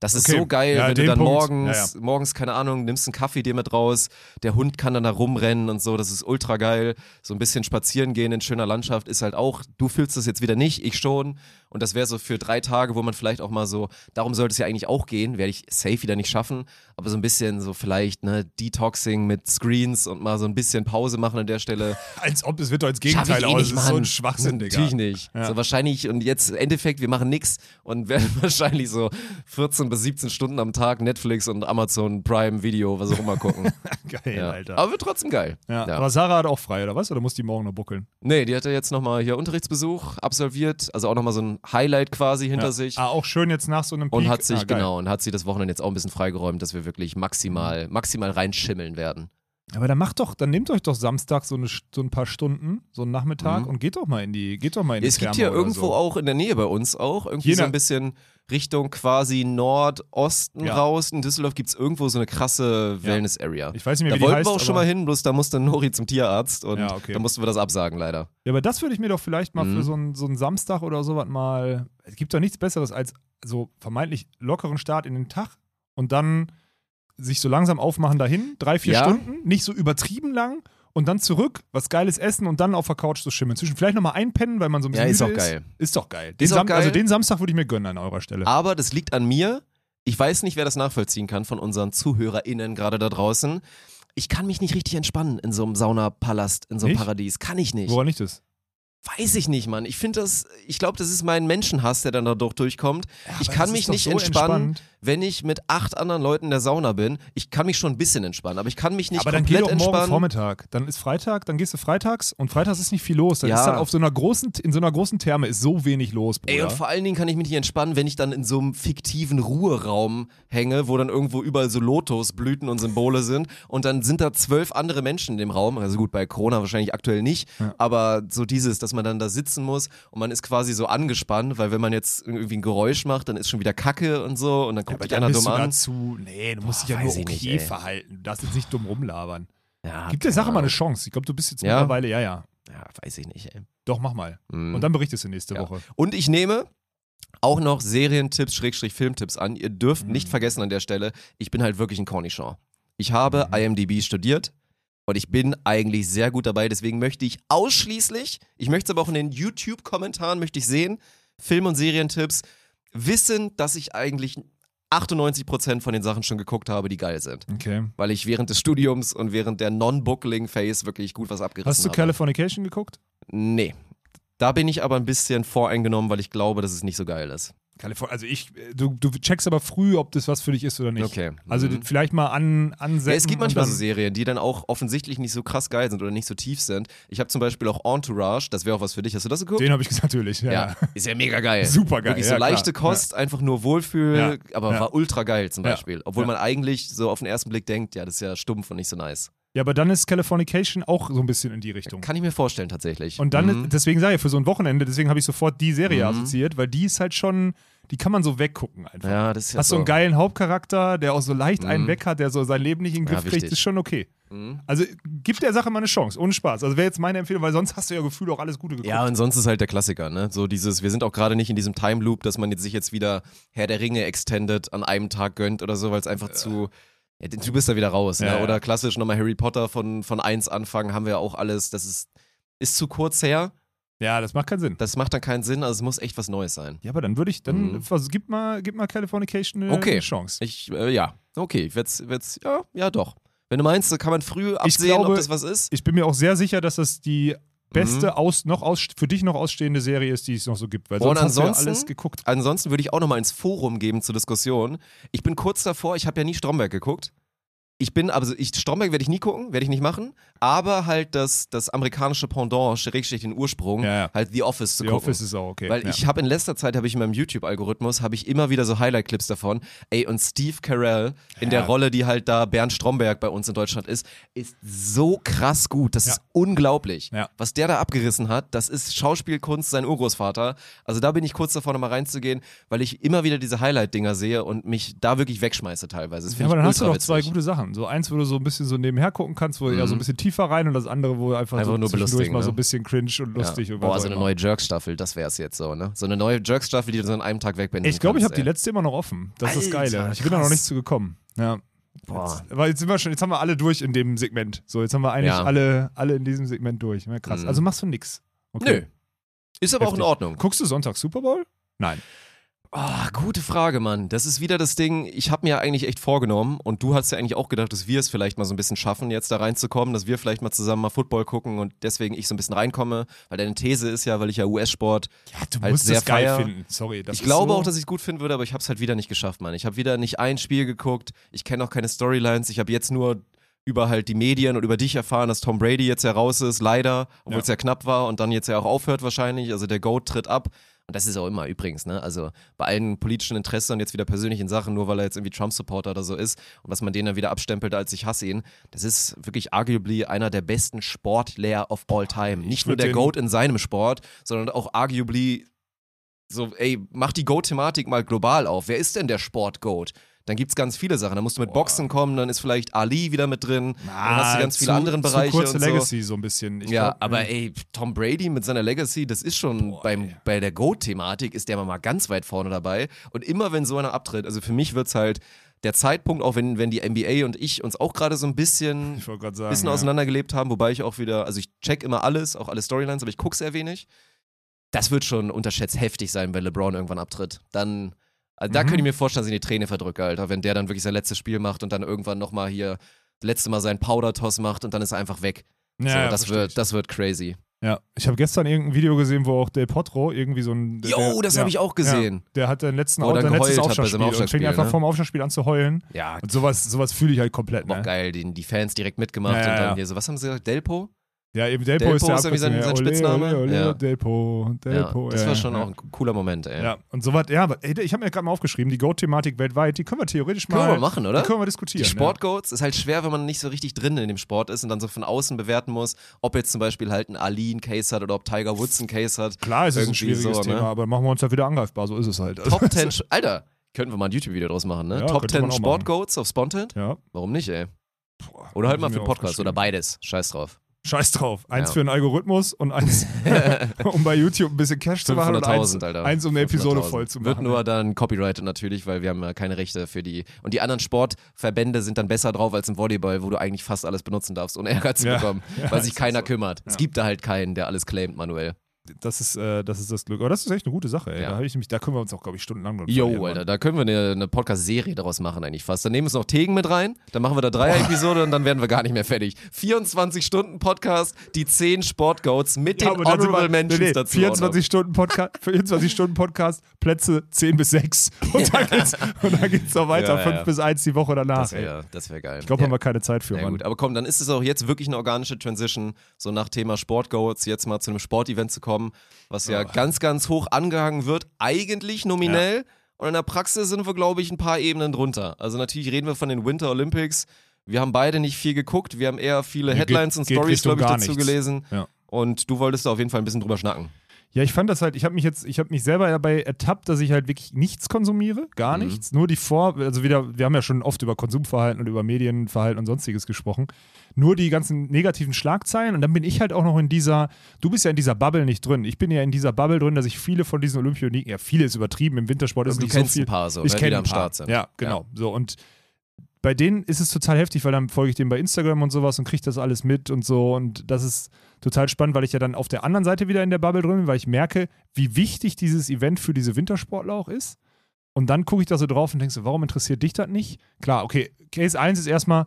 Das ist Okay. so geil, Ja, wenn du dann Punkt. morgens, morgens, keine Ahnung, nimmst einen Kaffee dir mit raus, der Hund kann dann da rumrennen und so, das ist ultra geil. So ein bisschen spazieren gehen in schöner Landschaft ist halt auch, du fühlst das jetzt wieder nicht, ich schon. Und das wäre so für drei Tage, wo man vielleicht auch mal so, darum sollte es ja eigentlich auch gehen, werde ich safe wieder nicht schaffen, aber so ein bisschen so vielleicht, ne, Detoxing mit Screens und mal so ein bisschen Pause machen an der Stelle. (laughs) Als ob es wird doch als ich Gegenteil eh aus. nicht, Das ist so ein. Schwachsinn, Digga. Natürlich nicht. Ja. So wahrscheinlich, und jetzt im Endeffekt, wir machen nix und (laughs) werden wahrscheinlich so 14 bis 17 Stunden am Tag Netflix und Amazon Prime Video, was auch immer gucken. (laughs) (laughs) Geil, ja. Alter. Aber wird trotzdem geil. ja. Ja. Aber Sarah hat auch frei, oder was? Oder muss die morgen noch buckeln? Nee, die hatte jetzt nochmal hier Unterrichtsbesuch absolviert, also auch nochmal so ein Highlight quasi hinter ja. sich. Ah, auch schön jetzt nach so einem Peak. Und hat sich, ah, genau, und hat sie das Wochenende jetzt auch ein bisschen freigeräumt, dass wir wirklich maximal, maximal reinschimmeln werden. Aber dann macht doch, dann nehmt euch doch Samstag so, eine, so ein paar Stunden, so einen Nachmittag Mhm. und geht doch mal in die, geht doch mal in die Es gibt Therme hier oder irgendwo so. auch in der Nähe bei uns auch, irgendwie Je so ein bisschen Richtung quasi Nordosten Ja. raus. In Düsseldorf gibt es irgendwo so eine krasse Ja. Wellness-Area. Ich weiß nicht mehr, Da wie die wollten heißt, wir auch schon mal hin, bloß da musste Nori zum Tierarzt und Ja, okay. da mussten wir das absagen leider. Ja, aber das würde ich mir doch vielleicht mal Mhm. für so einen, so einen Samstag oder sowas mal. Es gibt doch nichts Besseres als so vermeintlich lockeren Start in den Tag und dann sich so langsam aufmachen dahin, drei, vier Ja. Stunden, nicht so übertrieben lang und dann zurück, was Geiles essen und dann auf der Couch so schimmeln. Zwischen vielleicht nochmal einpennen, weil man so ein Ja, bisschen ist müde auch geil. Ist doch geil. Den Ist auch Sam- geil. Also den Samstag würde ich mir gönnen an eurer Stelle. Aber das liegt an mir. Ich weiß nicht, wer das nachvollziehen kann von unseren ZuhörerInnen gerade da draußen. Ich kann mich nicht richtig entspannen in so einem Saunapalast, in so einem Nicht? Paradies. Kann ich nicht. Woran liegt das? Weiß ich nicht, Mann. Ich finde das, ich glaube, das ist mein Menschenhass, der dann dadurch durchkommt. ich aber kann mich nicht so entspannen, entspannt. Wenn ich mit acht anderen Leuten in der Sauna bin. Ich kann mich schon ein bisschen entspannen, aber ich kann mich nicht aber dann geh komplett doch morgen entspannen. Vormittag. Dann ist Freitag, dann gehst du freitags und freitags ist nicht viel los. Dann Ja. ist dann auf so einer großen, in so einer großen Therme ist so wenig los, Bruder. Ey, und vor allen Dingen kann ich mich nicht entspannen, wenn ich dann in so einem fiktiven Ruheraum hänge, wo dann irgendwo überall so Lotusblüten und Symbole sind und dann sind da zwölf andere Menschen in dem Raum. Also gut, bei Corona wahrscheinlich aktuell nicht, aber so dieses, dass man dann da sitzen muss und man ist quasi so angespannt, weil wenn man jetzt irgendwie ein Geräusch macht, dann ist schon wieder Kacke und so und dann guckt aber dich du an. dazu, nee, du musst dich ja Boah, nur okay nicht, verhalten. Du darfst jetzt nicht dumm rumlabern. Ja, Gib der Sache mal eine. Chance. Ich glaube, du bist jetzt Ja? mittlerweile, ja, ja. Ja, weiß ich nicht, ey. Doch, mach mal. Mhm. Und dann berichtest du nächste Ja. Woche. Und ich nehme auch noch Serientipps, Schrägstrich Filmtipps an. Ihr dürft nicht vergessen an der Stelle, ich bin halt wirklich ein Cornichon. Ich habe IMDb studiert und ich bin eigentlich sehr gut dabei. Deswegen möchte ich ausschließlich, ich möchte es aber auch in den YouTube-Kommentaren möchte ich sehen, Film- und Serientipps, wissen, dass ich eigentlich 98% von den Sachen schon geguckt habe, die geil sind. Okay. Weil ich während des Studiums und während der Non-Bookling-Phase wirklich gut was abgerissen Hast du habe. Californication geguckt? Nee. Da bin ich aber ein bisschen voreingenommen, weil ich glaube, dass es nicht so geil ist. Californ also ich, äh, du, du checkst aber früh, ob das was für dich ist oder nicht. Okay. Also Mhm. vielleicht mal an, ansetzen. Ja, es gibt manchmal so Serien, die dann auch offensichtlich nicht so krass geil sind oder nicht so tief sind. Ich habe zum Beispiel auch Entourage, das wäre auch was für dich. Hast du das geguckt? Den habe ich gesagt, (laughs) natürlich. Ja. ja. ist ja mega geil. Super geil, Wirklich ja, so leichte klar. Kost, einfach nur Wohlfühl, aber war ultra geil zum. Beispiel. Obwohl man eigentlich so auf den ersten Blick denkt, ja, das ist ja stumpf und nicht so nice. Ja, aber dann ist Californication auch so ein bisschen in die Richtung. Kann ich mir vorstellen tatsächlich. Und dann, Mhm. ist, deswegen sage ich, für so ein Wochenende, deswegen habe ich sofort die Serie Mhm. assoziiert, weil die ist halt schon, die kann man so weggucken einfach. ja, das ist ja Hast so einen geilen Hauptcharakter, der auch so leicht einen Mhm. weg hat, der so sein Leben nicht in den Ja, Griff kriegt, wichtig. ist schon okay. Mhm. Also gib der Sache mal eine Chance, ohne Spaß. Also wäre jetzt meine Empfehlung, weil sonst hast du ja Gefühl auch alles Gute geguckt. Ja, und sonst ist halt der Klassiker, ne? So dieses, wir sind auch gerade nicht in diesem Time Loop, dass man jetzt sich jetzt wieder Herr der Ringe Extended an einem Tag gönnt oder so, weil es einfach zu. Ja, du bist da wieder raus, Ja, ne? ja. Oder klassisch nochmal Harry Potter von, von 1 anfangen, haben wir ja auch alles. Das ist, ist zu kurz her. Ja, das macht keinen Sinn. Das macht dann keinen Sinn, also es muss echt was Neues sein. Ja, aber dann würde ich, dann Mhm. also, gib mal, gib mal Californication eine, Okay. eine Chance. Ich, äh, ja, okay, ich werd's, werd's, ja, ja doch. Wenn du meinst, kann man früh absehen, glaube, ob das was ist. Ich bin mir auch sehr sicher, dass das die beste Mhm. aus, noch aus, für dich noch ausstehende Serie ist, die es noch so gibt. Weil Und sonst hast du ja ansonsten- alles geguckt. Ansonsten würde ich auch nochmal ins Forum geben zur Diskussion. Ich bin kurz davor, ich habe ja nie Stromberg geguckt. Ich bin, also ich, Stromberg werde ich nie gucken, werde ich nicht machen, aber halt das, das amerikanische Pendant, schrägstrich den Ursprung, Ja, ja. halt The Office zu The gucken. Office ist auch okay. Weil ja. ich habe in letzter Zeit, habe ich in meinem YouTube-Algorithmus, habe ich immer wieder so Highlight-Clips davon. Ey, und Steve Carell in der Rolle, die halt da Bernd Stromberg bei uns in Deutschland ist, ist so krass gut. Das ist unglaublich. Was der da abgerissen hat, das ist Schauspielkunst, sein Urgroßvater. Also da bin ich kurz davor, nochmal reinzugehen, weil ich immer wieder diese Highlight-Dinger sehe und mich da wirklich wegschmeiße teilweise. Das ja, aber dann hast du doch zwei gute Sachen. Machen. So eins, wo du so ein bisschen so nebenher gucken kannst, wo du eher so ein bisschen tiefer rein und das andere, wo einfach, Mhm. Einfach so nur belustigen, mal ne? so ein bisschen cringe und lustig. Ja. und Boah, so eine neue Jerks-Staffel, das wär's jetzt so, ne? So eine neue Jerks-Staffel, die du so an einem Tag wegbinden Ich glaube, ich habe die letzte immer noch offen. Das ist das Alter, Geile. Ich bin da noch nicht zu gekommen. Ja. Boah. Jetzt, aber jetzt sind wir schon, jetzt haben wir alle durch in dem Segment. So, jetzt haben wir eigentlich Ja. alle, alle in diesem Segment durch. Ja, krass. Mhm. Also machst du nix. Nö. Ist aber auch in Heftig. Ordnung. Guckst du Sonntag Super Bowl? Nein. Ah, gute Frage, Mann. Das ist wieder das Ding, ich habe mir eigentlich echt vorgenommen und du hast ja eigentlich auch gedacht, dass wir es vielleicht mal so ein bisschen schaffen, jetzt da reinzukommen, dass wir vielleicht mal zusammen mal Football gucken und deswegen ich so ein bisschen reinkomme, weil deine These ist ja, weil ich ja US-Sport Ja, du Halt musst sehr es geil feier. finden. Sorry. Ich glaube so, auch, dass ich es gut finden würde, aber ich habe es halt wieder nicht geschafft, Mann. Ich habe wieder nicht ein Spiel geguckt. Ich kenne auch keine Storylines. Ich habe jetzt nur über halt die Medien und über dich erfahren, dass Tom Brady jetzt ja raus ist, leider, obwohl Ja. es ja knapp war und dann jetzt ja auch aufhört wahrscheinlich. Also der Goat tritt ab. Und das ist auch immer übrigens, ne? Also bei allen politischen Interessen und jetzt wieder persönlichen Sachen, nur weil er jetzt irgendwie Trump-Supporter oder so ist und was man den dann wieder abstempelt als ich hasse ihn, das ist wirklich arguably einer der besten Sportler of all time. Nicht nur der Goat in seinem Sport, sondern auch arguably so, ey, mach die Goat-Thematik mal global auf. Wer ist denn der Sport-Goat? Dann gibt's ganz viele Sachen. Da musst du mit Boxen kommen, dann ist vielleicht Ali wieder mit drin. dann hast du ganz viele zu, andere Bereiche. Zu kurze und so. Legacy so ein bisschen. Ich ja, glaub, aber äh, ey, Tom Brady mit seiner Legacy, das ist schon Boah, beim, ey. bei der GOAT-Thematik ist der mal ganz weit vorne dabei. Und immer wenn so einer abtritt, also für mich wird's halt der Zeitpunkt, auch wenn, wenn die NBA und ich uns auch gerade so ein bisschen, (laughs) sagen. bisschen ja. auseinandergelebt haben, wobei ich auch wieder, also ich check immer alles, auch alle Storylines, aber ich gucke sehr wenig. Das wird schon unterschätzt heftig sein, wenn LeBron irgendwann abtritt. Dann, also da Mhm. könnte ich mir vorstellen, dass ich die Träne verdrücke, Alter, wenn der dann wirklich sein letztes Spiel macht und dann irgendwann nochmal hier das letzte Mal seinen Powder-Toss macht und dann ist er einfach weg. Ja, so, ja, das, ich. wird, das wird crazy. Ja, ich habe gestern irgendein Video gesehen, wo auch Del Potro irgendwie so ein. der- Jo, das ja, habe ich auch gesehen. Der hat den letzten er dann letztes Aufschlagspiel und fing Aufschlagspiel, einfach ne? vorm Aufschlagspiel an zu heulen. Ja, Und sowas, sowas fühle ich halt komplett. auch Ne? geil, die, die Fans direkt mitgemacht Ja, ja, und dann ja. hier so, was haben sie gesagt, Delpo? Ja, eben Delpo, Delpo ist der ist irgendwie sein- sein ja, Spitzname. Ole, ole, Ja. Delpo, Delpo. ja, das ja, war schon ja. auch ein cooler Moment, ey. Ja, und sowas, ja, aber ey, ich habe mir gerade mal aufgeschrieben, die Goat-Thematik weltweit, die können wir theoretisch Können mal wir mal machen, oder? Die können wir diskutieren. Die Sportgoats ist halt schwer, wenn man nicht so richtig drin in dem Sport ist und dann so von außen bewerten muss, ob jetzt zum Beispiel halt ein Ali einen Case hat oder ob Tiger Woods einen Case hat. Ja. Klar ist es ein Irgendwie schwieriges so, Thema, ne? aber machen wir uns ja wieder angreifbar, so ist es halt. Top (laughs) 10, Sch- Alter, könnten wir mal ein YouTube-Video draus machen, ne? Ja, Top könnte man 10 auch Sportgoats auf Spontent? Ja. Warum nicht, ey? Boah, Oder halt mal für Podcast oder beides. Scheiß drauf. Scheiß drauf. Eins Ja. für einen Algorithmus und eins, (laughs) (laughs) um bei YouTube ein bisschen Cash zu machen und eins, 500.000, Alter. eins um eine Episode 500.000. voll zu machen. Wird nur dann copyrighted natürlich, weil wir haben ja keine Rechte für die. Und die anderen Sportverbände sind dann besser drauf als im Volleyball, wo du eigentlich fast alles benutzen darfst, ohne Ärger zu Ja. bekommen, (laughs) weil sich keiner so. kümmert. Es gibt da halt keinen, der alles claimt manuell. Das, ist, äh, das ist das Glück. Aber das ist echt eine gute Sache, ey. Ja. Da, ich mich, da können wir uns auch, glaube ich, stundenlang dran Jo, Alter, da können wir eine, eine Podcast-Serie daraus machen eigentlich fast. Dann nehmen wir uns noch Tegen mit rein, dann machen wir da drei Episode und dann werden wir gar nicht mehr fertig. 24-Stunden-Podcast, die 10 Sportgoats mit Ja, den Honorable Mentions nee, nee, dazu. 24 Stunden Podcast, (laughs) 24 Stunden Podcast, Plätze 10 bis 6. Und dann geht's, und dann geht's noch weiter, Ja, 5 ja. bis 1 die Woche danach. Das wäre wär geil. Ich glaube, Ja. haben wir keine Zeit für, Ja, gut, aber komm, dann ist es auch jetzt wirklich eine organische Transition, so nach Thema Sportgoats jetzt mal zu einem Sportevent zu kommen, was ja Oh. ganz, ganz hoch angehangen wird, eigentlich nominell. Und in der Praxis sind wir, glaube ich, ein paar Ebenen drunter. Also natürlich reden wir von den Winter Olympics. Wir haben beide nicht viel geguckt. Wir haben eher viele Headlines geht- und Stories, glaube ich, dazu nichts. gelesen. Ja. Und du wolltest da auf jeden Fall ein bisschen drüber schnacken. Ja, ich fand das halt, ich habe mich jetzt, ich habe mich selber dabei ertappt, dass ich halt wirklich nichts konsumiere, gar Mhm. nichts. Nur die Vor, also wieder, wir haben ja schon oft über Konsumverhalten und über Medienverhalten und sonstiges gesprochen. Nur die ganzen negativen Schlagzeilen und dann bin ich halt auch noch in dieser, du bist ja in dieser Bubble nicht drin. Ich bin ja in dieser Bubble drin, dass ich viele von diesen Olympioniken, ja, viele ist übertrieben, im Wintersport ist Also nicht so viel. ein paar so, ich ne, kenne ein am paar. Start sind. Ja, genau. So und bei denen ist es total heftig, weil dann folge ich denen bei Instagram und sowas und kriege das alles mit und so und das ist total spannend, weil ich ja dann auf der anderen Seite wieder in der Bubble drin bin, weil ich merke, wie wichtig dieses Event für diese Wintersportler auch ist. Und dann gucke ich da so drauf und denke so, warum interessiert dich das nicht? Klar, okay, Case 1 ist erstmal,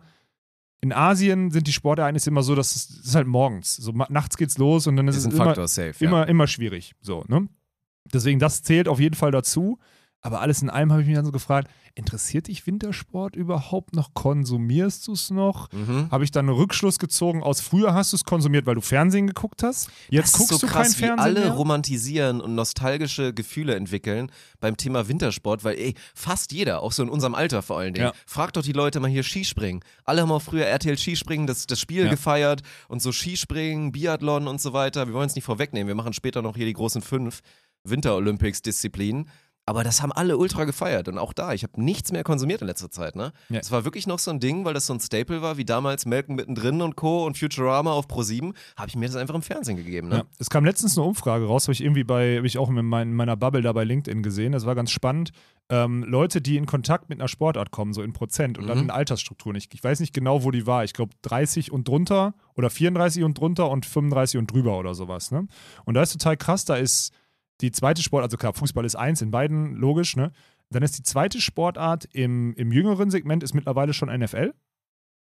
in Asien sind die Sportereignisse immer so, dass es, das ist halt morgens. So nachts geht's los und dann ist es ist ein immer, safe. ja. immer, immer schwierig. So, ne? Deswegen, das zählt auf jeden Fall dazu. Aber alles in allem habe ich mich dann so gefragt, interessiert dich Wintersport überhaupt noch? Konsumierst du es noch? Mhm. Habe ich dann einen Rückschluss gezogen aus früher hast du es konsumiert, weil du Fernsehen geguckt hast? Jetzt guckst so du krass, kein wie Fernsehen alle mehr? romantisieren und nostalgische Gefühle entwickeln beim Thema Wintersport, weil ey, fast jeder, auch so in unserem Alter vor allen Dingen, Ja. fragt doch die Leute mal hier Skispringen. Alle haben auch früher RTL Skispringen, das, das Spiel Ja. gefeiert und so Skispringen, Biathlon und so weiter. Wir wollen es nicht vorwegnehmen, wir machen später noch hier die großen fünf Winter-Olympics-Disziplinen. Aber das haben alle ultra gefeiert und auch da, ich habe nichts mehr konsumiert in letzter Zeit, ne? Ja. Es war wirklich noch so ein Ding, weil das so ein Staple war, wie damals Melken mittendrin und Co. und Futurama auf Pro7, habe ich mir das einfach im Fernsehen gegeben, ne? Ja. Es kam letztens eine Umfrage raus, habe ich irgendwie bei, habe ich auch in mein, meiner Bubble da bei LinkedIn gesehen. Das war ganz spannend. Ähm, Leute, die in Kontakt mit einer Sportart kommen, so in Prozent und dann Mhm. in Altersstrukturen. Ich, ich weiß nicht genau, wo die war. Ich glaube 30 und drunter oder 34 und drunter und 35 und drüber oder sowas. Ne? Und da ist total krass, da ist die zweite Sport, also klar, Fußball ist eins in beiden, logisch, ne? Dann ist die zweite Sportart im, im jüngeren Segment ist mittlerweile schon NFL.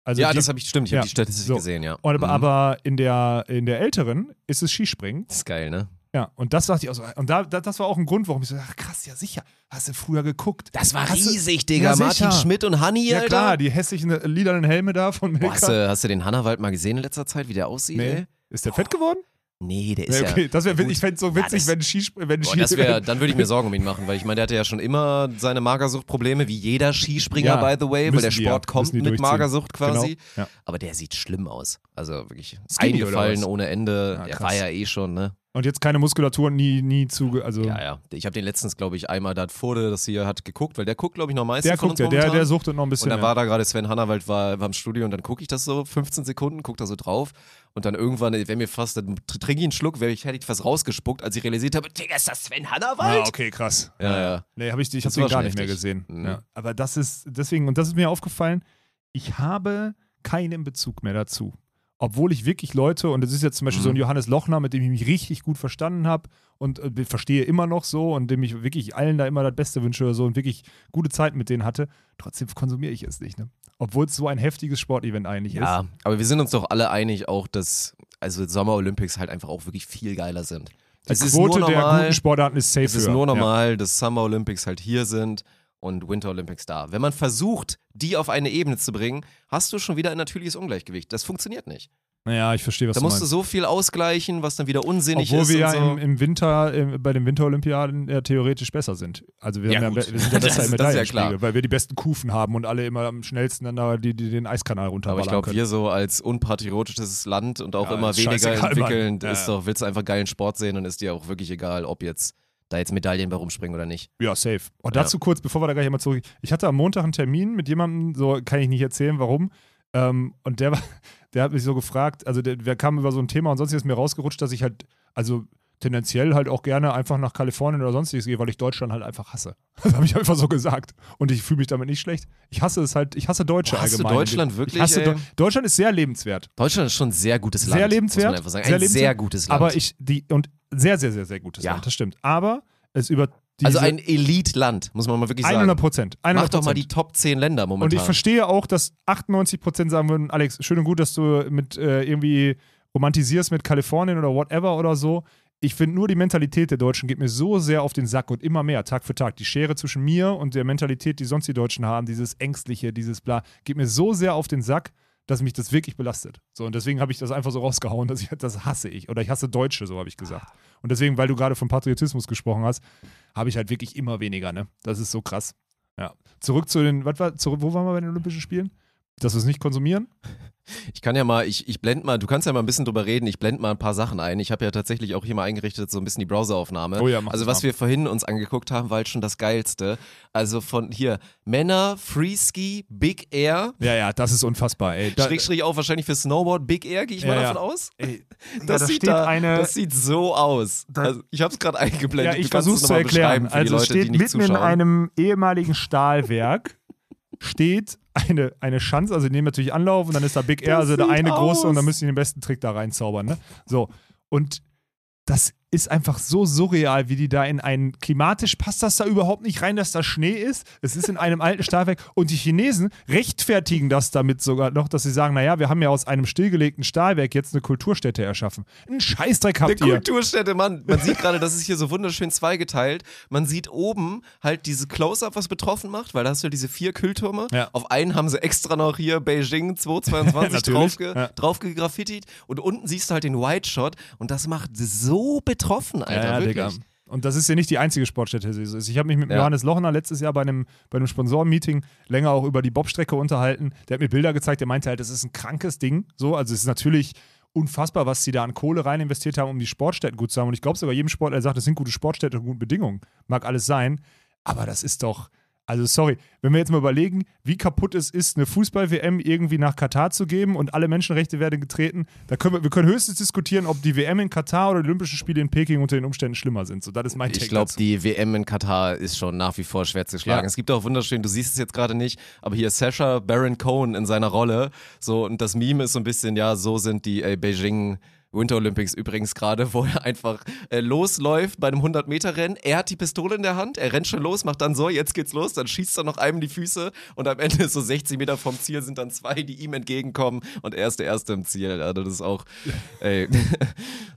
Also ja, die, das habe ich, stimmt, ich ja, habe die Statistik so. gesehen, ja. und, Mhm. aber in der, in der älteren ist es Skispringen. Das ist geil, ne? Ja, und das dachte ich auch so. Und da, da, das war auch ein Grund, warum ich so, ach krass, ja sicher, hast du früher geguckt. Das war Hast du- riesig, Digga. Ja, Martin sicher. Schmidt und Hanni, Ja Alter. klar, die hässlichen äh, lilanen Helme da von Boah, Milka. hast, du, hast du den Hannawald mal gesehen in letzter Zeit, wie der aussieht, nee. ey? Ist der fett geworden? Nee, der ist Nee, okay, ja. das wäre gut. ich fände es so Ja, witzig, das- wenn Skis wenn Boah, das wär, dann würde ich mir Sorgen um ihn machen, weil ich meine, der hatte ja schon immer seine Magersuchtprobleme, wie jeder Skispringer, Ja, by the way, weil der die ja, Sport kommt die mit durchziehen. Magersucht quasi. Genau, ja. Aber der sieht schlimm aus. Also wirklich Skinny eingefallen ohne Ende. Ja, er war ja eh schon, ne? Und jetzt keine Muskulatur, nie, nie zu, also Ja, ja. Ich habe den letztens, glaube ich, einmal da Furde, das hier hat geguckt, weil der guckt, glaube ich, noch meistens der guckt, uns der, der, suchtet noch ein bisschen. Und dann mehr. war da gerade Sven Hannawald war, war im Studio und dann gucke ich das so 15 Sekunden, guck da so drauf und dann irgendwann, wäre mir fast, dann trinke ich einen Schluck, wäre ich, hätte ich fast rausgespuckt, als ich realisiert habe, Digga, ist das Sven Hannawald? Ah, okay, krass. Ja, ja. Nee, hab ich, ich habe den gar nicht mehr gesehen. Mhm. Ja. Aber das ist, deswegen, und das ist mir aufgefallen, ich habe keinen Bezug mehr dazu. Obwohl ich wirklich Leute, und das ist jetzt zum Beispiel Mhm. so ein Johannes Lochner, mit dem ich mich richtig gut verstanden habe und äh, verstehe immer noch so und dem ich wirklich allen da immer das Beste wünsche oder so und wirklich gute Zeit mit denen hatte, trotzdem konsumiere ich es nicht. Ne? Obwohl es so ein heftiges Sportevent eigentlich ist. Ja, aber wir sind uns doch alle einig auch, dass also Sommer Olympics halt einfach auch wirklich viel geiler sind. Die es ist Quote nur der normal, guten Sportarten ist safe es ist höher. nur Ja. normal, dass Summer Olympics halt hier sind und Winter Olympics da. Wenn man versucht, die auf eine Ebene zu bringen, hast du schon wieder ein natürliches Ungleichgewicht. Das funktioniert nicht. Naja, ich verstehe, was Da du musst meinst. du so viel ausgleichen, was dann wieder unsinnig Obwohl ist. wir ja so. im, im Winter, im, bei den Winterolympiaden ja theoretisch besser sind. Also wir, Ja, haben ja, wir sind ja (laughs) besser im das ist ja weil wir die besten Kufen haben und alle immer am schnellsten dann da die, die den Eiskanal Aber runterballern ich glaube, wir so als unpatriotisches Land und auch Ja, immer weniger scheißegal, entwickeln, Mann. Ja, ist ja. doch, willst du einfach geilen Sport sehen und ist dir auch wirklich egal, ob jetzt da jetzt Medaillen bei rumspringen oder nicht. Ja, safe. Und Ja. dazu kurz, bevor wir da gleich mal zurück. Ich hatte am Montag einen Termin mit jemandem, so kann ich nicht erzählen, warum. Ähm, und der, war, der hat mich so gefragt, also der, wir kamen über so ein Thema und sonst ist mir rausgerutscht, dass ich halt, also tendenziell halt auch gerne einfach nach Kalifornien oder sonstiges gehe, weil ich Deutschland halt einfach hasse. (laughs) Das habe ich einfach so gesagt. Und ich fühle mich damit nicht schlecht. Ich hasse es halt, ich hasse Deutsche Boah, hast du allgemein. Deutschland wirklich? Deu- Deutschland ist sehr lebenswert. Deutschland ist schon ein sehr gutes Land. Sehr lebenswert. Sagen. sehr ein lebenswert, sehr gutes Land. Aber ich, die, und sehr, sehr, sehr, sehr gutes Ja. Land, das stimmt. Aber es über also ein Elite-Land, muss man mal wirklich 100 sagen. Prozent. Mach doch mal die Top 10 Länder momentan. Und ich verstehe auch, dass 98% sagen würden, Alex, schön und gut, dass du mit äh, irgendwie romantisierst mit Kalifornien oder whatever oder so. Ich finde nur die Mentalität der Deutschen geht mir so sehr auf den Sack und immer mehr, Tag für Tag. Die Schere zwischen mir und der Mentalität, die sonst die Deutschen haben, dieses Ängstliche, dieses Bla, geht mir so sehr auf den Sack, dass mich das wirklich belastet. So, und deswegen habe ich das einfach so rausgehauen, dass ich das hasse ich. Oder ich hasse Deutsche, so habe ich gesagt. Und deswegen, weil du gerade von Patriotismus gesprochen hast, habe ich halt wirklich immer weniger, ne? Das ist so krass. Ja. Zurück zu den, was war, zurück, wo waren wir bei den Olympischen Spielen? Dass wir es nicht konsumieren? Ich kann ja mal, ich, ich blende mal, du kannst ja mal ein bisschen drüber reden, ich blende mal ein paar Sachen ein. Ich habe ja tatsächlich auch hier mal eingerichtet, so ein bisschen die Browseraufnahme. Oh ja, also was mal. wir vorhin uns angeguckt haben, war halt schon das Geilste. Also von hier, Männer, Freeski, Big Air, Ja, ja, das ist unfassbar, ey. Da, Schrägstrich auch wahrscheinlich für Snowboard, Big Air, gehe ich Ja, mal ja. davon aus. ey, (laughs) Das, da sieht da, eine- das sieht so aus. Also ich habe es gerade eingeblendet. ja, ich kannst es versuche zu erklären. Also es Leute, steht mitten in einem ehemaligen Stahlwerk steht eine, eine Schanze, also die nehmen natürlich Anlauf und dann ist da Big Air, Das also der eine große und aus. dann müssen die den besten Trick da reinzaubern, ne? So. Und das ist einfach so surreal, wie die da in einen, klimatisch passt das da überhaupt nicht rein, dass da Schnee ist. Es ist in einem alten Stahlwerk und die Chinesen rechtfertigen das damit sogar noch, dass sie sagen, naja, wir haben ja aus einem stillgelegten Stahlwerk jetzt eine Kulturstätte erschaffen. Ein Scheißdreck habt Eine ihr. Kulturstätte, Mann. Man sieht gerade, das ist hier so wunderschön zweigeteilt. Man sieht oben halt diese Close-Up, was betroffen macht, weil da hast du ja diese vier Kühltürme. Ja. Auf einen haben sie extra noch hier Beijing (laughs) 222 Natürlich, draufge ja. draufgegraffitiert. Und unten siehst du halt den White Shot und das macht so betroffen, Alter. ja, ja. Digga. Und das ist ja nicht die einzige Sportstätte. die so ist. Ich habe mich mit Ja. Johannes Lochner letztes Jahr bei einem, bei einem Sponsorenmeeting länger auch über die Bobstrecke unterhalten. Der hat mir Bilder gezeigt, der meinte halt, das ist ein krankes Ding. So, also es ist natürlich unfassbar, was sie da an Kohle rein investiert haben, um die Sportstätten gut zu haben. Und ich glaube sogar jedem Sportler, der sagt, das sind gute Sportstätte und gute Bedingungen. Mag alles sein. Aber das ist doch, also sorry, wenn wir jetzt mal überlegen, wie kaputt es ist, eine Fußball-WM irgendwie nach Katar zu geben und alle Menschenrechte werden getreten, da können wir, wir können höchstens diskutieren, ob die WM in Katar oder die Olympischen Spiele in Peking unter den Umständen schlimmer sind. So, das ist mein Ich glaube, die WM in Katar ist schon nach wie vor schwer zu schlagen. Ja. Es gibt auch wunderschön, du siehst es jetzt gerade nicht, aber hier Sasha Baron Cohen in seiner Rolle. So, und das Meme ist so ein bisschen, ja, so sind die äh, Beijing. Winter Olympics übrigens gerade, (laughs) wo er einfach äh, losläuft bei einem 100-Meter-Rennen. Er hat die Pistole in der Hand, er rennt schon los, macht dann so, jetzt geht's los, dann schießt er noch einem die Füße und am Ende (laughs) so 60 Meter vom Ziel sind dann zwei, die ihm entgegenkommen und er ist der Erste im Ziel. Also das ist auch, (laughs) ey,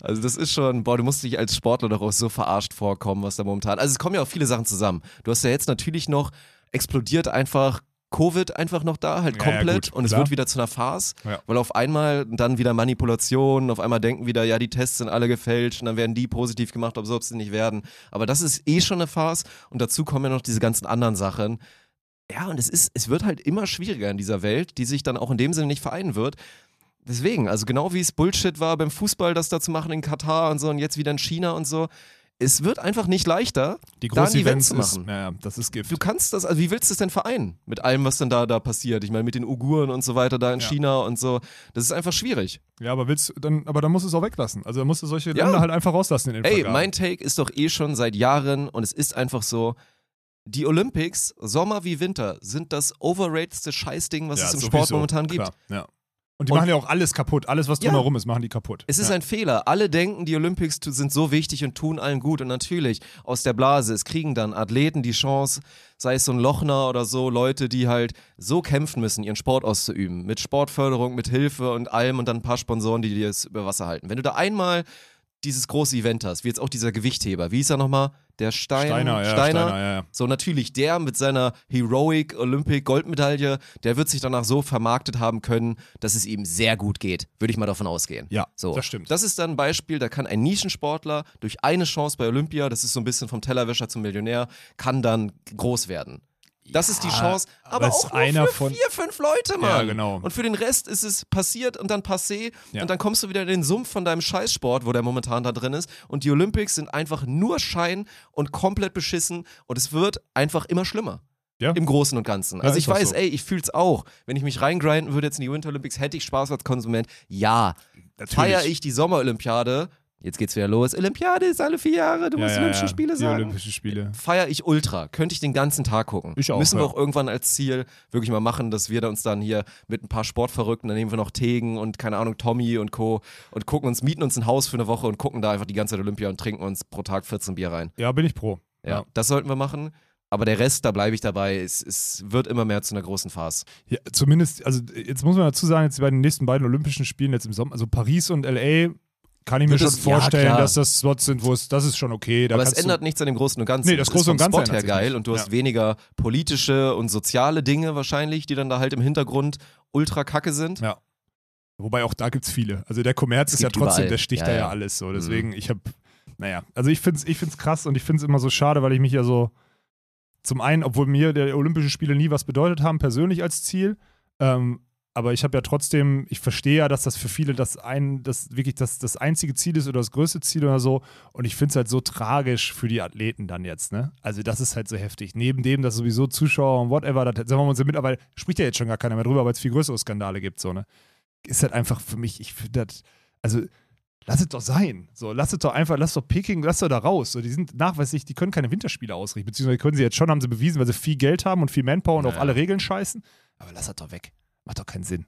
also das ist schon, boah, du musst dich als Sportler doch auch so verarscht vorkommen, was da momentan, also es kommen ja auch viele Sachen zusammen. Du hast ja jetzt natürlich noch, explodiert einfach Covid einfach noch da, halt Ja, ja, komplett gut, und es klar. wird wieder zu einer Farce, Ja. weil auf einmal dann wieder Manipulation, auf einmal denken wieder, ja, die Tests sind alle gefälscht und dann werden die positiv gemacht, ob sie nicht werden. Aber das ist eh schon eine Farce und dazu kommen ja noch diese ganzen anderen Sachen. Ja, und es ist, es wird halt immer schwieriger in dieser Welt, die sich dann auch in dem Sinne nicht vereinen wird. Deswegen, also genau wie es Bullshit war beim Fußball, das da zu machen in Katar und so und jetzt wieder in China und so. Es wird einfach nicht leichter, die da großen Event Events zu ist, machen. ja, ja, das ist Gift. Du kannst das, also wie willst du es denn vereinen mit allem, was dann da, da passiert? Ich meine, mit den Uiguren und so weiter da in Ja. China und so. Das ist einfach schwierig. Ja, aber willst du dann, aber dann musst du es auch weglassen. Also dann musst du solche Ja. Länder halt einfach rauslassen in den Ey, Vergaben. mein Take ist doch eh schon seit Jahren und es ist einfach so. Die Olympics, Sommer wie Winter, sind das overratedste Scheißding, was ja, es im sowieso, Sport momentan gibt. Klar, ja. Und die Und- machen ja auch alles kaputt. Alles, was Ja. drumherum ist, machen die kaputt. Es ist ja. ein Fehler. Alle denken, die Olympics sind so wichtig und tun allen gut. Und natürlich, aus der Blase, es kriegen dann Athleten die Chance, sei es so ein Lochner oder so, Leute, die halt so kämpfen müssen, ihren Sport auszuüben. Mit Sportförderung, mit Hilfe und allem und dann ein paar Sponsoren, die dir das über Wasser halten. Wenn du da einmal dieses große Event hast, wie jetzt auch dieser Gewichtheber, wie ist er nochmal? Der Stein, Steiner, ja, Steiner, Steiner, ja, ja. so, natürlich, der mit seiner Heroic Olympic Goldmedaille, der wird sich danach so vermarktet haben können, dass es ihm sehr gut geht. Würde ich mal davon ausgehen. Ja, so. das stimmt. Das ist dann ein Beispiel, da kann ein Nischensportler durch eine Chance bei Olympia, das ist so ein bisschen vom Tellerwäscher zum Millionär, kann dann groß werden. Das ist die Chance, aber, aber auch nur einer für von- vier, fünf Leute, Mann. Ja, genau. Und für den Rest ist es passiert und dann passé Ja. und dann kommst du wieder in den Sumpf von deinem Scheißsport, wo der momentan da drin ist und die Olympics sind einfach nur Schein und komplett beschissen und es wird einfach immer schlimmer. Ja. Im Großen und Ganzen. Ja, Also ist ich weiß, so. ey, ich fühl's auch. Wenn ich mich reingrinden würde jetzt in die Winter Olympics, hätte ich Spaß als Konsument. Ja. Natürlich. Feier ich die Sommerolympiade, jetzt geht's wieder los. Olympiade ist alle vier Jahre, du ja, musst ja, Olympischen ja. Spiele die sagen. Olympischen Spiele. Feier ich ultra. Könnte ich den ganzen Tag gucken. Ich auch, Müssen wir auch irgendwann als Ziel wirklich mal machen, dass wir da uns dann hier mit ein paar Sportverrückten, dann nehmen wir noch Tegen und keine Ahnung, Tommy und Co. und gucken uns, mieten uns ein Haus für eine Woche und gucken da einfach die ganze Zeit Olympia und trinken uns pro Tag 14 Bier rein. Ja, bin ich pro. Ja, das sollten wir machen. Aber der Rest, da bleibe ich dabei. Es, es wird immer mehr zu einer großen Farce. Ja, zumindest, also jetzt muss man dazu sagen, jetzt bei den nächsten beiden Olympischen Spielen jetzt im Sommer, also Paris und LA, kann ich mir schon es- ja, vorstellen, klar. dass das Slots sind, wo es, das ist schon okay. Da Aber es ändert nichts an dem Großen und Ganzen. Nee, das Große ist vom und Ganze Sport her ändert sich geil und du hast Ja. weniger politische und soziale Dinge wahrscheinlich, die dann da halt im Hintergrund ultra kacke sind. Ja. Wobei auch da gibt es viele. Also der Kommerz ist ja trotzdem, überall. der sticht Ja, da ja, ja. alles so. Deswegen, ich habe, naja, also ich finde es ich find's krass und ich finde es immer so schade, weil ich mich ja so, zum einen, obwohl mir der Olympische Spiele nie was bedeutet haben, persönlich als Ziel, ähm, aber ich habe ja trotzdem, ich verstehe ja, dass das für viele das ein, das wirklich das, das einzige Ziel ist oder das größte Ziel oder so. Und ich finde es halt so tragisch für die Athleten dann jetzt, ne? Also das ist halt so heftig. Neben dem, dass sowieso Zuschauer und whatever, das sagen wir uns ja mittlerweile, spricht ja jetzt schon gar keiner mehr drüber, weil es viel größere Skandale gibt, so, ne? Ist halt einfach für mich, ich finde das, also lass es doch sein. So, lass es doch einfach, lass doch Peking, lass doch da raus. So, die sind nachweislich, die können keine Winterspiele ausrichten, beziehungsweise können sie jetzt schon, haben sie bewiesen, weil sie viel Geld haben und viel Manpower und auf Naja. alle Regeln scheißen. Aber lass das doch weg. Macht doch keinen Sinn.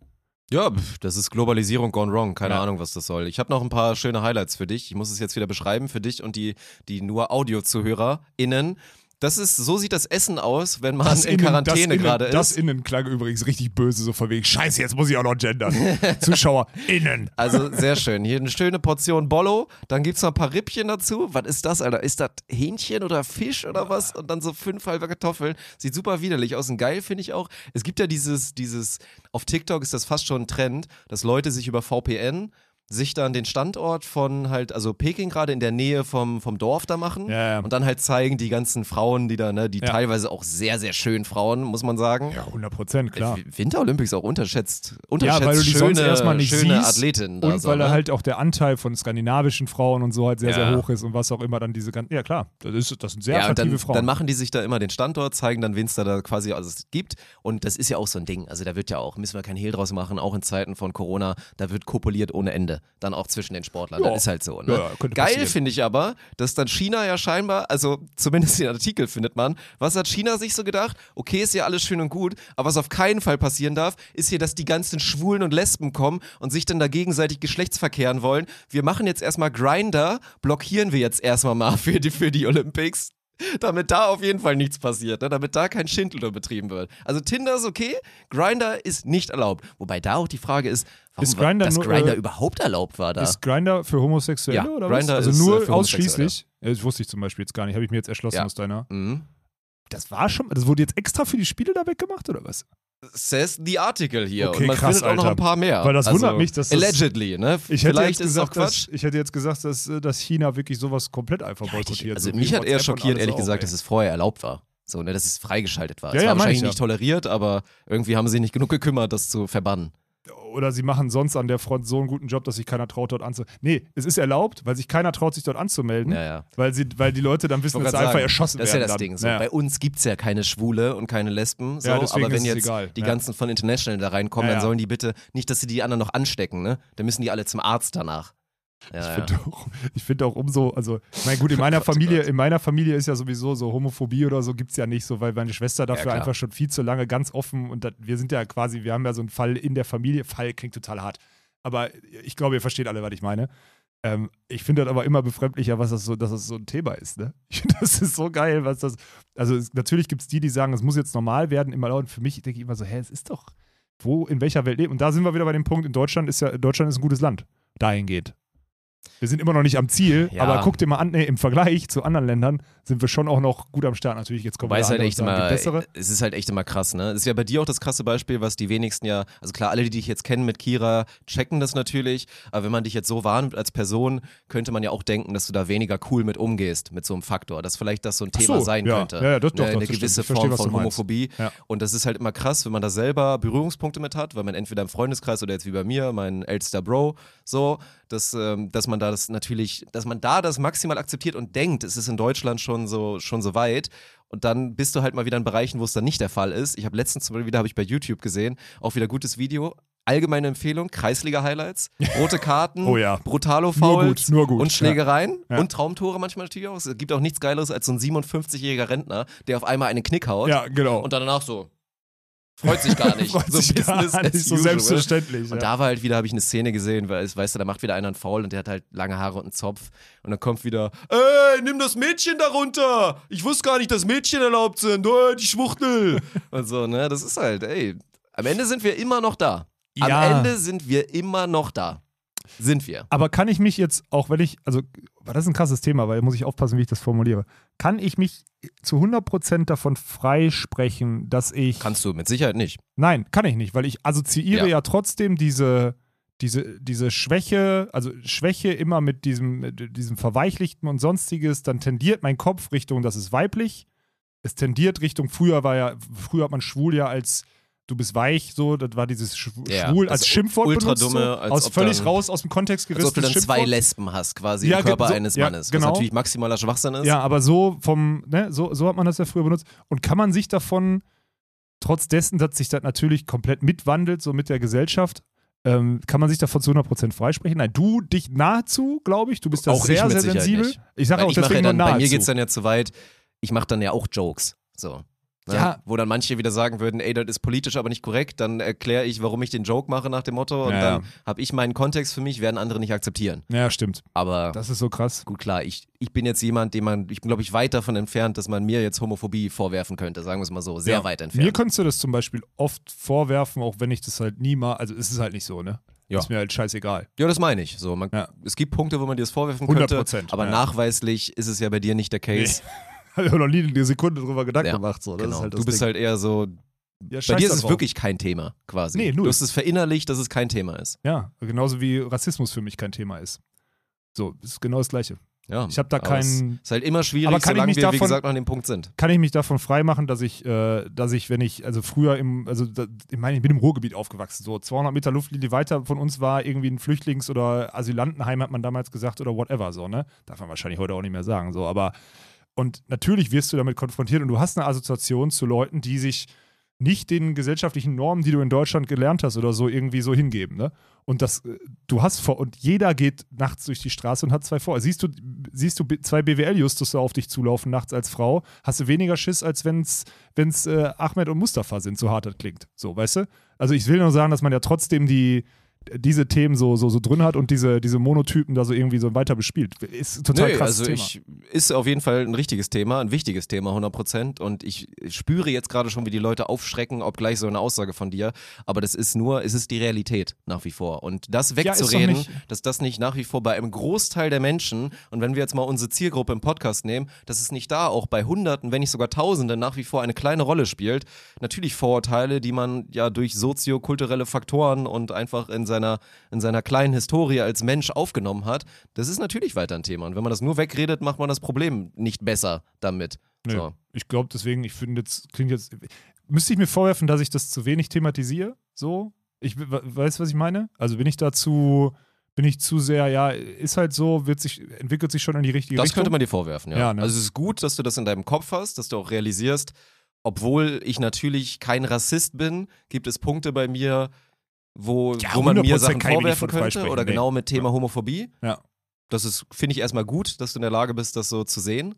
Ja, das ist Globalisierung gone wrong. Keine Ja. Ahnung, was das soll. Ich habe noch ein paar schöne Highlights für dich. Ich muss es jetzt wieder beschreiben für dich und die, die nur Audio-ZuhörerInnen. Das ist, so sieht das Essen aus, wenn man in Innen- Quarantäne das Innen- gerade Das ist. Innen klang übrigens richtig böse, so von wegen, scheiße, jetzt muss ich auch noch gendern. (laughs) Zuschauer, innen. Also sehr schön. Hier eine schöne Portion Bollo. Dann gibt's noch ein paar Rippchen dazu. Was ist das, Alter? Ist das Hähnchen oder Fisch oder was? Und dann so fünf halbe Kartoffeln. Sieht super widerlich aus und geil, finde ich auch. Es gibt ja dieses, dieses, auf TikTok ist das fast schon ein Trend, dass Leute sich über VPN sich dann den Standort von halt, also Peking gerade in der Nähe vom, vom Dorf da machen Ja, ja. und dann halt zeigen die ganzen Frauen, die da, ne, die Ja. teilweise auch sehr, sehr schön Frauen, muss man sagen. Ja, 100 Prozent, klar. Äh, Winter Olympics auch unterschätzt, Ja, unterschätzt weil du die schöne, sonst erstmal nicht schöne siehst Athletinnen da Und so, weil ne? halt auch der Anteil von skandinavischen Frauen und so halt sehr, Ja. sehr hoch ist und was auch immer dann diese ganzen. Ja, klar, das, ist, das sind sehr ja, attraktive dann, Frauen. dann machen die sich da immer den Standort, zeigen dann, wen es da, da quasi alles gibt. Und das ist ja auch so ein Ding. Also da wird ja auch, müssen wir kein Hehl draus machen, auch in Zeiten von Corona, da wird kopuliert ohne Ende. Dann auch zwischen den Sportlern. Ja. Das ist halt so. Ne? Ja, Geil finde ich aber, dass dann China ja scheinbar, also zumindest den Artikel findet man, was hat China sich so gedacht? Okay, ist ja alles schön und gut, aber was auf keinen Fall passieren darf, ist hier, dass die ganzen Schwulen und Lesben kommen und sich dann da gegenseitig geschlechtsverkehren wollen. Wir machen jetzt erstmal Grinder, blockieren wir jetzt erstmal mal (laughs) für die, für die Olympics. Damit da auf jeden Fall nichts passiert, ne? damit da kein Schindluder betrieben wird. Also Tinder ist okay, Grinder ist nicht erlaubt. Wobei da auch die Frage ist, warum Ist Grindr dass nur, Grinder äh, überhaupt erlaubt war da. Ist Grinder für Homosexuelle Ja, oder Grindr was? Also ist, äh, nur für Homosexuelle. ausschließlich. Ja, das wusste ich zum Beispiel jetzt gar nicht, habe ich mir jetzt erschlossen Ja. aus deiner. mhm. Das war schon, das wurde jetzt extra für die Spiele da weggemacht oder was? Says the Article hier. Okay, und man krass, findet auch noch Alter. ein paar mehr. Weil das also, wundert mich, dass das- Allegedly, ne? Ich hätte, Vielleicht jetzt ist es auch gesagt, dass, Quatsch. ich hätte jetzt gesagt, dass, äh, dass China wirklich sowas komplett einfach boykottiert. Also so mich hat eher schockiert, ehrlich auch, gesagt, ey. dass es vorher erlaubt war. So, ne, dass es freigeschaltet war. Ja, es ja, war meine wahrscheinlich ich ja. nicht toleriert, aber irgendwie haben sie nicht genug gekümmert, das zu verbannen. Oder sie machen sonst an der Front so einen guten Job, dass sich keiner traut, dort anzumelden. Nee, es ist erlaubt, weil sich keiner traut, sich dort anzumelden, Ja, ja. weil, sie, weil die Leute dann wissen, dass sie einfach erschossen das ist werden. ja das dann. Ding. So. Ja. Bei uns gibt es ja keine Schwule und keine Lesben. So, aber wenn ist jetzt egal. die ganzen von International da reinkommen, dann sollen die bitte nicht, dass sie die anderen noch anstecken, ne? Dann müssen die alle zum Arzt danach. Ja, Ich ja. finde auch, ich find auch umso, also, ich meine, gut, in (laughs) meiner Gott, oh Familie, in meiner Familie ist ja sowieso so Homophobie oder so gibt es ja nicht so, weil meine Schwester dafür klar. einfach schon viel zu lange ganz offen und das, wir sind ja quasi, wir haben ja so einen Fall in der Familie, Fall klingt total hart, aber ich glaube, ihr versteht alle, was ich meine. Ähm, ich finde das aber immer befremdlicher, was das so, dass das so ein Thema ist. Ne? (laughs) Ich finde, das ist so geil, was das. Also es, natürlich gibt es die, die sagen, es muss jetzt normal werden, immer laut. Und für mich denke ich immer so, hä, es ist doch, wo, in welcher Welt lebt. Und da sind wir wieder bei dem Punkt, in Deutschland ist ja, Deutschland ist ein gutes Land, dahingehend. Wir sind immer noch nicht am Ziel, Ja. aber guck dir mal an, nee, im Vergleich zu anderen Ländern sind wir schon auch noch gut am Start. Natürlich, jetzt kommen es halt echt immer, die bessere. es ist halt echt immer krass, ne? Es ist ja bei dir auch das krasse Beispiel, was die wenigsten ja, also klar, alle, die dich jetzt kennen mit Kira, checken das natürlich, aber wenn man dich jetzt so wahrnimmt als Person, könnte man ja auch denken, dass du da weniger cool mit umgehst, mit so einem Faktor, dass vielleicht das so ein Thema so, sein ja. könnte. Ja, ja, das- doch, eine, doch, eine das gewisse stimmt. Form von. Homophobie. Ja. Und das ist halt immer krass, wenn man da selber Berührungspunkte mit hat, weil man entweder im Freundeskreis oder jetzt wie bei mir, mein ältester Bro, so, dass, ähm, dass man da das natürlich, dass man da das maximal akzeptiert und denkt, es ist in Deutschland schon so, schon so weit. Und dann bist du halt mal wieder in Bereichen, wo es dann nicht der Fall ist. Ich habe letztens zum Beispiel wieder, habe ich bei YouTube gesehen, auch wieder gutes Video. Allgemeine Empfehlung, Kreisliga-Highlights, rote (laughs) Karten, Oh ja. brutalo Nur Fouls gut, nur gut, und Schlägereien Ja. und Traumtore manchmal natürlich auch. Es gibt auch nichts Geileres als so ein 57-jähriger Rentner, der auf einmal einen Knick haut Ja, genau. und dann danach so freut sich gar nicht. (laughs) Freut so sich gar Business nicht, as so usual. selbstverständlich. Und ja. da war halt wieder, habe ich eine Szene gesehen, weil es, weißt du, da macht wieder einer einen Foul und der hat halt lange Haare und einen Zopf. Und dann kommt wieder, ey, nimm das Mädchen da runter. Ich wusste gar nicht, dass Mädchen erlaubt sind. Oh, die Schwuchtel. (laughs) und so, ne, das ist halt, ey, am Ende sind wir immer noch da. Am Ja. Ende sind wir immer noch da. Sind wir. Aber kann ich mich jetzt, auch wenn ich, also, das ist ein krasses Thema, weil muss ich aufpassen, wie ich das formuliere. Kann ich mich zu 100% davon freisprechen, dass ich. Kannst du mit Sicherheit nicht. Nein, kann ich nicht, weil ich assoziiere Ja. ja, trotzdem diese, diese, diese Schwäche, also Schwäche immer mit diesem, mit diesem Verweichlichten und sonstiges, dann tendiert mein Kopf Richtung, das ist weiblich. Es tendiert Richtung, früher war ja, früher hat man schwul ja als du bist weich, so, das war dieses Schw Ja, schwul das als Schimpfwort ultra benutzt, dumme, so, als aus völlig dann- raus aus dem Kontext Als gerissen. ob du dann zwei Lesben hast, quasi Ja, im Körper so- eines ja, Mannes. genau. Was natürlich maximaler Schwachsinn ist. Ja, aber so vom, ne, so, so hat man das ja früher benutzt. Und kann man sich davon, trotz dessen, dass sich das natürlich komplett mitwandelt, so mit der Gesellschaft, ähm, kann man sich davon zu 100% freisprechen? Nein, du dich nahezu, glaube ich. Du bist da Auch sehr, sehr Sicherheit sensibel. nicht. Ich sage auch ich ja deswegen nur dann, nahezu. bei mir geht es dann ja zu weit, ich mache dann ja auch Jokes. So. Ne? Ja. Wo dann manche wieder sagen würden, ey, das ist politisch aber nicht korrekt, dann erkläre ich, warum ich den Joke mache nach dem Motto und Ja, dann ja. habe ich meinen Kontext für mich, werden andere nicht akzeptieren. ja, stimmt. Aber Das ist so krass. gut, klar, ich, ich bin jetzt jemand, dem man, ich bin glaube ich weit davon entfernt, dass man mir jetzt Homophobie vorwerfen könnte, sagen wir es mal so, sehr Ja. weit Mir entfernt. könntest du das zum Beispiel oft vorwerfen, auch wenn ich das halt nie mal, also es ist halt nicht so, ne? Ja. Ist mir halt scheißegal. Ja, das meine ich. So, man, Ja. Es gibt Punkte, wo man dir das vorwerfen 100 könnte, Prozent, aber ja. nachweislich ist es ja bei dir nicht der Case. Habe ich noch nie eine Sekunde drüber Gedanken Ja, gemacht. So. Genau. halt du bist Ding. halt eher so Ja, Bei dir ist es drauf. wirklich kein Thema, quasi. Nee, null. Du hast es verinnerlicht, dass es kein Thema ist. Ja, genauso wie Rassismus für mich kein Thema ist. So, ist genau das Gleiche. Ja, Ich habe da keinen. Ist halt immer schwierig, Aber kann ich solange mich wir, wie davon- gesagt, noch an dem Punkt sind. Kann ich mich davon freimachen, dass ich, äh, dass ich, wenn ich, also früher im, also da, ich meine, ich bin im Ruhrgebiet aufgewachsen, so 200 Meter Luftlinie weiter von uns war irgendwie ein Flüchtlings- oder Asylantenheim, hat man damals gesagt, oder whatever, so, ne? Darf man wahrscheinlich heute auch nicht mehr sagen, so, aber, und natürlich wirst du damit konfrontiert und du hast eine Assoziation zu Leuten, die sich nicht den gesellschaftlichen Normen, die du in Deutschland gelernt hast oder so irgendwie so hingeben, ne? Und das, äh, du hast vor, und jeder geht nachts durch die Straße und hat zwei vor. Siehst du, siehst du zwei BWL-Justus auf dich zulaufen nachts als Frau, hast du weniger Schiss, als wenn es äh, Ahmed und Mustafa sind, so hart das klingt. So, weißt du? Also ich will nur sagen, dass man ja trotzdem die, diese Themen so, so, so drin hat und diese, diese Monotypen da so irgendwie so weiter bespielt. Ist total Nö, krasses also Thema. ich ist auf jeden Fall ein richtiges Thema, ein wichtiges Thema, 100 Prozent. Und ich spüre jetzt gerade schon, wie die Leute aufschrecken, ob gleich so eine Aussage von dir. Aber das ist nur, es ist die Realität nach wie vor. Und das wegzureden, nicht- dass das nicht nach wie vor bei einem Großteil der Menschen, und wenn wir jetzt mal unsere Zielgruppe im Podcast nehmen, dass es nicht da auch bei Hunderten, wenn nicht sogar Tausenden nach wie vor eine kleine Rolle spielt. Natürlich Vorurteile, die man ja durch soziokulturelle Faktoren und einfach in seiner, in seiner kleinen Historie als Mensch aufgenommen hat, das ist natürlich weiter ein Thema. Und wenn man das nur wegredet, macht man das Problem nicht besser damit. Nö. So. Ich glaube, deswegen, ich finde jetzt, klingt jetzt. Müsste ich mir vorwerfen, dass ich das zu wenig thematisiere? So? Ich we- weiß, was ich meine? Also bin ich dazu, bin ich zu sehr, ja, ist halt so, wird sich, entwickelt sich schon in die richtige Das Richtung. könnte man dir vorwerfen, ja. Ja, ne? Also es ist gut, dass du das in deinem Kopf hast, dass du auch realisierst, obwohl ich natürlich kein Rassist bin, gibt es Punkte bei mir, wo, Ja, wo man mir 100% Sachen vorwerfen könnte. Oder nee. genau mit Thema Homophobie. Ja. Das ist, finde ich, erstmal gut, dass du in der Lage bist, das so zu sehen.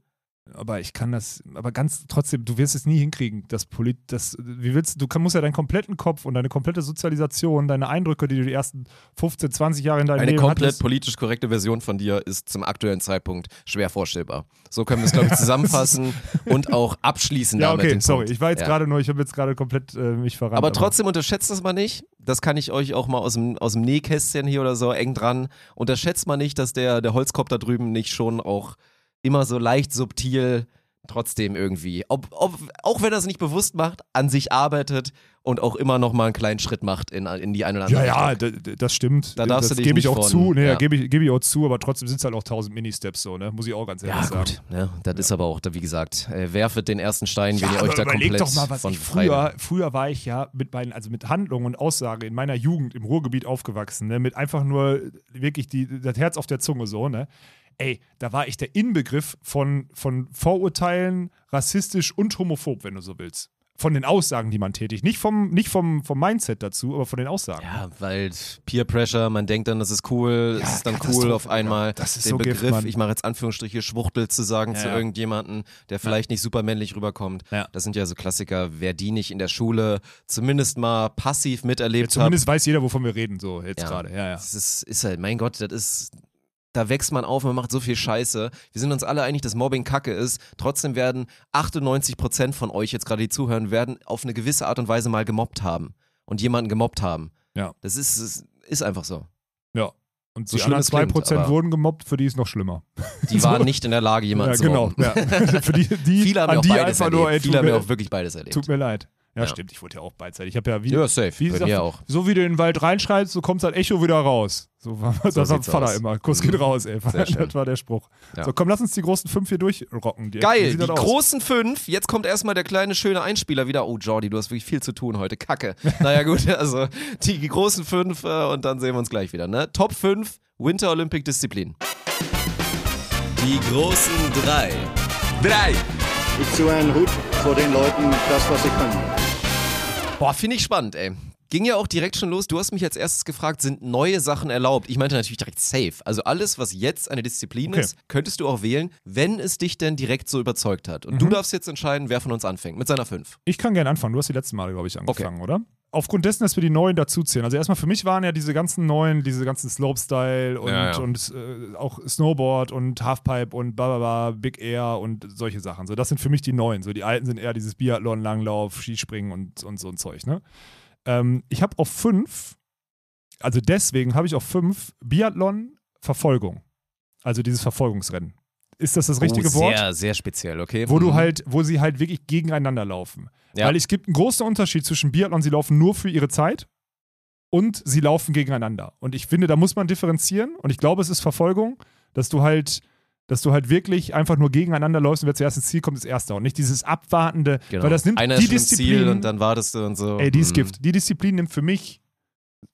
Aber ich kann das, aber ganz trotzdem, du wirst es nie hinkriegen, das Polit, das, wie willst du, kann, musst ja deinen kompletten Kopf und deine komplette Sozialisation, deine Eindrücke, die du die ersten 15, 20 Jahre in deinem Eine Leben komplett hattest, politisch korrekte Version von dir ist zum aktuellen Zeitpunkt schwer vorstellbar. So können wir es, glaube ich, (laughs) zusammenfassen und auch abschließen ja, damit. okay, sorry, Punkt. ich war jetzt Ja. gerade nur, ich habe jetzt gerade komplett äh, mich verrannt. Aber trotzdem unterschätzt das mal nicht. Das kann ich euch auch mal aus dem, aus dem Nähkästchen hier oder so eng dran. Unterschätzt mal nicht, dass der, der Holzkopf da drüben nicht schon auch immer so leicht subtil trotzdem irgendwie, ob, ob, auch wenn er es nicht bewusst macht, an sich arbeitet und auch immer noch mal einen kleinen Schritt macht in, in die eine oder andere Ja, ja, Richtung. d- das stimmt. Da darfst das du dich gebe ich nicht auch von- zu. Nee, ja. ja. gebe ich, gebe ich auch zu, aber trotzdem sind es halt auch tausend Mini-Steps so, ne? Muss ich auch ganz ehrlich Ja, sagen. gut. Ne? Das ist aber auch, wie gesagt, äh, werfet den ersten Stein, wenn Ja, ihr euch da komplett doch mal, was von ich früher, früher war ich ja mit meinen, also mit Handlungen und Aussagen in meiner Jugend im Ruhrgebiet aufgewachsen, ne? Mit einfach nur wirklich die, das Herz auf der Zunge so, ne? Ey, da war ich der Inbegriff von, von Vorurteilen, rassistisch und homophob, wenn du so willst. Von den Aussagen, die man tätigt. Nicht vom, nicht vom, vom Mindset dazu, aber von den Aussagen. Ja, weil Peer Pressure, man denkt dann, das ist cool, Ja, es ist dann cool auf einmal, das ist den so Gift, Begriff, Mann. ich mache jetzt Anführungsstriche, Schwuchtel zu sagen Ja, zu ja. irgendjemanden, der vielleicht nicht super männlich rüberkommt. Ja. Das sind ja so Klassiker, wer die nicht in der Schule zumindest mal passiv miterlebt hat. Zumindest weiß jeder, wovon wir reden, so jetzt Ja. gerade. Ja, ja. Das ist, ist halt, mein Gott, das ist. Da wächst man auf, man macht so viel Scheiße. Wir sind uns alle einig, dass Mobbing Kacke ist. Trotzdem werden 98% von euch jetzt gerade, die zuhören, werden auf eine gewisse Art und Weise mal gemobbt haben. Und jemanden gemobbt haben. Ja. Das ist, ist, ist einfach so. Ja. Und So die schlimm anderen es klingt, 2% aber- wurden gemobbt, für die ist noch schlimmer. Die (laughs) waren nicht in der Lage, jemanden ja, zu genau. mobben. Ja. (laughs) für die, die, Viele haben an ja auch die beides einfach nur, ey, erlebt. Viele haben ja mir, auch wirklich beides erlebt. tut mir leid. Ja, Ja. stimmt, ich wurde ja auch beidseitig. Ich habe ja wie, Ja, safe. wie gesagt, auch. so wie du in den Wald reinschreitst, so kommt das Echo wieder raus. So war das am sieht's Vater aus. immer. Kuss geht Mhm. raus, ey. Sehr (laughs) schön. Das war der Spruch. Ja. So, komm, lass uns die großen fünf hier durchrocken. Wie Geil, die das aus? großen fünf. Jetzt kommt erstmal der kleine, schöne Einspieler wieder. Oh, Jordi, du hast wirklich viel zu tun heute. Kacke. (laughs) naja, gut, also die großen fünf äh, und dann sehen wir uns gleich wieder. Ne? Top 5 Winter Olympic Disziplin. Die großen drei. Drei. Ich ziehe einen Hut vor den Leuten, das, was sie können. Boah, finde ich spannend, ey. Ging ja auch direkt schon los. Du hast mich als erstes gefragt, sind neue Sachen erlaubt? Ich meinte natürlich direkt safe. Also alles, was jetzt eine Disziplin Okay. ist, könntest du auch wählen, wenn es dich denn direkt so überzeugt hat. Und du Mhm. darfst jetzt entscheiden, wer von uns anfängt. Mit seiner 5. Ich kann gerne anfangen. Du hast die letzten Male, glaube ich, angefangen, oder? Aufgrund dessen, dass wir die neuen dazuzählen. Also erstmal für mich waren ja diese ganzen neuen, diese ganzen Slopestyle und, Ja, ja. und äh, auch Snowboard und Halfpipe und bla Big Air und solche Sachen. So, das sind für mich die neuen. So, die alten sind eher dieses Biathlon, Langlauf, Skispringen und, und so ein Zeug, ne? Ähm, ich habe auf fünf, also deswegen habe ich auf fünf Biathlon Verfolgung. Also dieses Verfolgungsrennen. Ist das das richtige oh, Wort? Sehr, sehr speziell, okay. Wo du Mhm. halt, wo sie halt wirklich gegeneinander laufen. Ja. Weil es gibt einen großen Unterschied zwischen Biathlon, sie laufen nur für ihre Zeit und sie laufen gegeneinander. Und ich finde, da muss man differenzieren und ich glaube, es ist Verfolgung, dass du halt, dass du halt wirklich einfach nur gegeneinander läufst und wer zuerst ins Ziel kommt, ist erster und nicht dieses abwartende, Genau. weil das nimmt Einer die ist Disziplin, Ziel und dann wartest du und so. ey, die ist Mhm. Gift. Die Disziplin nimmt für mich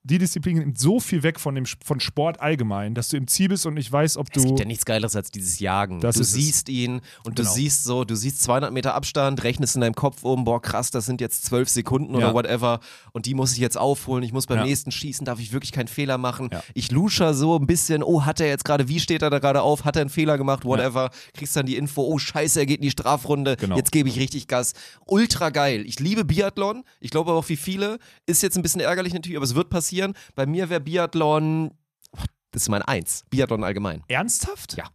die Disziplin nimmt so viel weg von, dem, von Sport allgemein, dass du im Ziel bist und nicht weißt, ob Es du. gibt ja nichts Geileres als dieses Jagen. Das du ist es. siehst ihn und Genau. du siehst so, du siehst 200 Meter Abstand, rechnest in deinem Kopf um, boah krass, das sind jetzt 12 Sekunden oder Ja. whatever und die muss ich jetzt aufholen, ich muss beim Ja. nächsten schießen, darf ich wirklich keinen Fehler machen. Ja. Ich lusche so ein bisschen, oh, hat er jetzt gerade, wie steht er da gerade auf, hat er einen Fehler gemacht, whatever. Kriegst dann die Info, oh scheiße, er geht in die Strafrunde, Genau. jetzt gebe ich richtig Gas. Ultra geil. Ich liebe Biathlon, ich glaube aber auch wie viele, ist jetzt ein bisschen ärgerlich natürlich, aber es wird passieren. Bei mir wäre Biathlon, das ist mein Eins, Biathlon allgemein. Ernsthaft? Ja.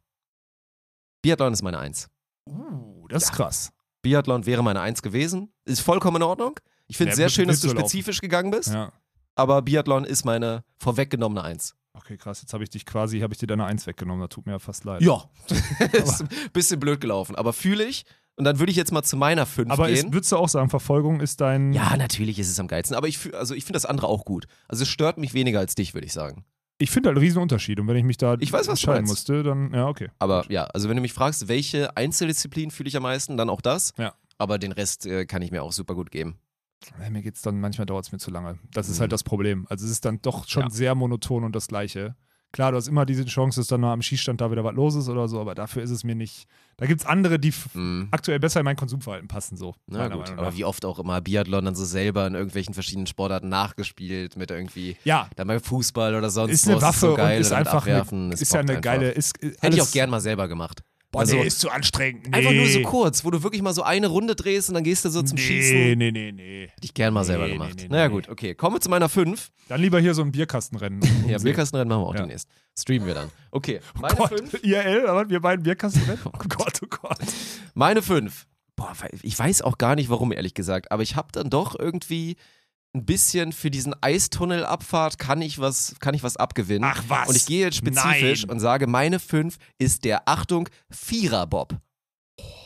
Biathlon ist meine Eins. Uh, das ist krass. Biathlon wäre meine Eins gewesen. Ist vollkommen in Ordnung. Ich finde es Ja, sehr schön, dass du du laufen. spezifisch gegangen bist, Ja. aber Biathlon ist meine vorweggenommene Eins. Okay, krass. Jetzt habe ich dich quasi, habe ich dir deine Eins weggenommen. Das tut mir ja fast leid. Ja. (laughs) (laughs) ist ein bisschen blöd gelaufen, aber fühle ich. Und dann würde ich jetzt mal zu meiner Fünf Aber ist, gehen. würdest du auch sagen, Verfolgung ist dein. ja, natürlich ist es am geilsten, aber ich, also ich finde das andere auch gut. Also es stört mich weniger als dich, würde ich sagen. Ich finde halt einen riesen Unterschied. Und wenn ich mich da Ich weiß, entscheiden musste, dann, ja, okay. Aber ja, also wenn du mich fragst, welche Einzeldisziplin fühle ich am meisten, dann auch das. Ja. Aber den Rest äh, kann ich mir auch super gut geben. Mir geht's dann, manchmal dauert es mir zu lange. Das ist Mhm. halt das Problem. Also es ist dann doch schon Ja. sehr monoton und das Gleiche. Klar, du hast immer diese Chance, dass dann mal am Schießstand da wieder was los ist oder so, aber dafür ist es mir nicht. Da gibt es andere, die Mhm. aktuell besser in mein Konsumverhalten passen, so. Na gut, aber wie oft auch immer Biathlon dann so selber in irgendwelchen verschiedenen Sportarten nachgespielt mit irgendwie, Ja, dann bei Fußball oder sonst ist eine es Waffe so geil und ist einfach abwerfen, eine, ist ja eine geile. Ist, ist Hätte ich auch gern mal selber gemacht. Boah, Also- nee, ist zu anstrengend. Nee. Einfach nur so kurz, wo du wirklich mal so eine Runde drehst und dann gehst du so zum nee, Schießen. nee, nee, nee. Hätte ich gern mal selber Nee, gemacht. nee, nee, naja nee. gut, okay. Kommen wir zu meiner 5. Dann lieber hier so ein Bierkastenrennen. (laughs) Ja, Bierkastenrennen machen wir auch Ja. demnächst. Streamen wir dann. Okay, meine Gott, 5. IRL, aber wir beiden Bierkastenrennen? (laughs) Oh Gott, oh Gott. Meine 5. Boah, ich weiß auch gar nicht warum, ehrlich gesagt, aber ich habe dann doch irgendwie ein bisschen für diesen Eistunnelabfahrt kann ich was, kann ich was abgewinnen. Ach was? Und ich gehe jetzt spezifisch Nein. und sage, meine 5 ist der, Achtung, Vierer-Bob.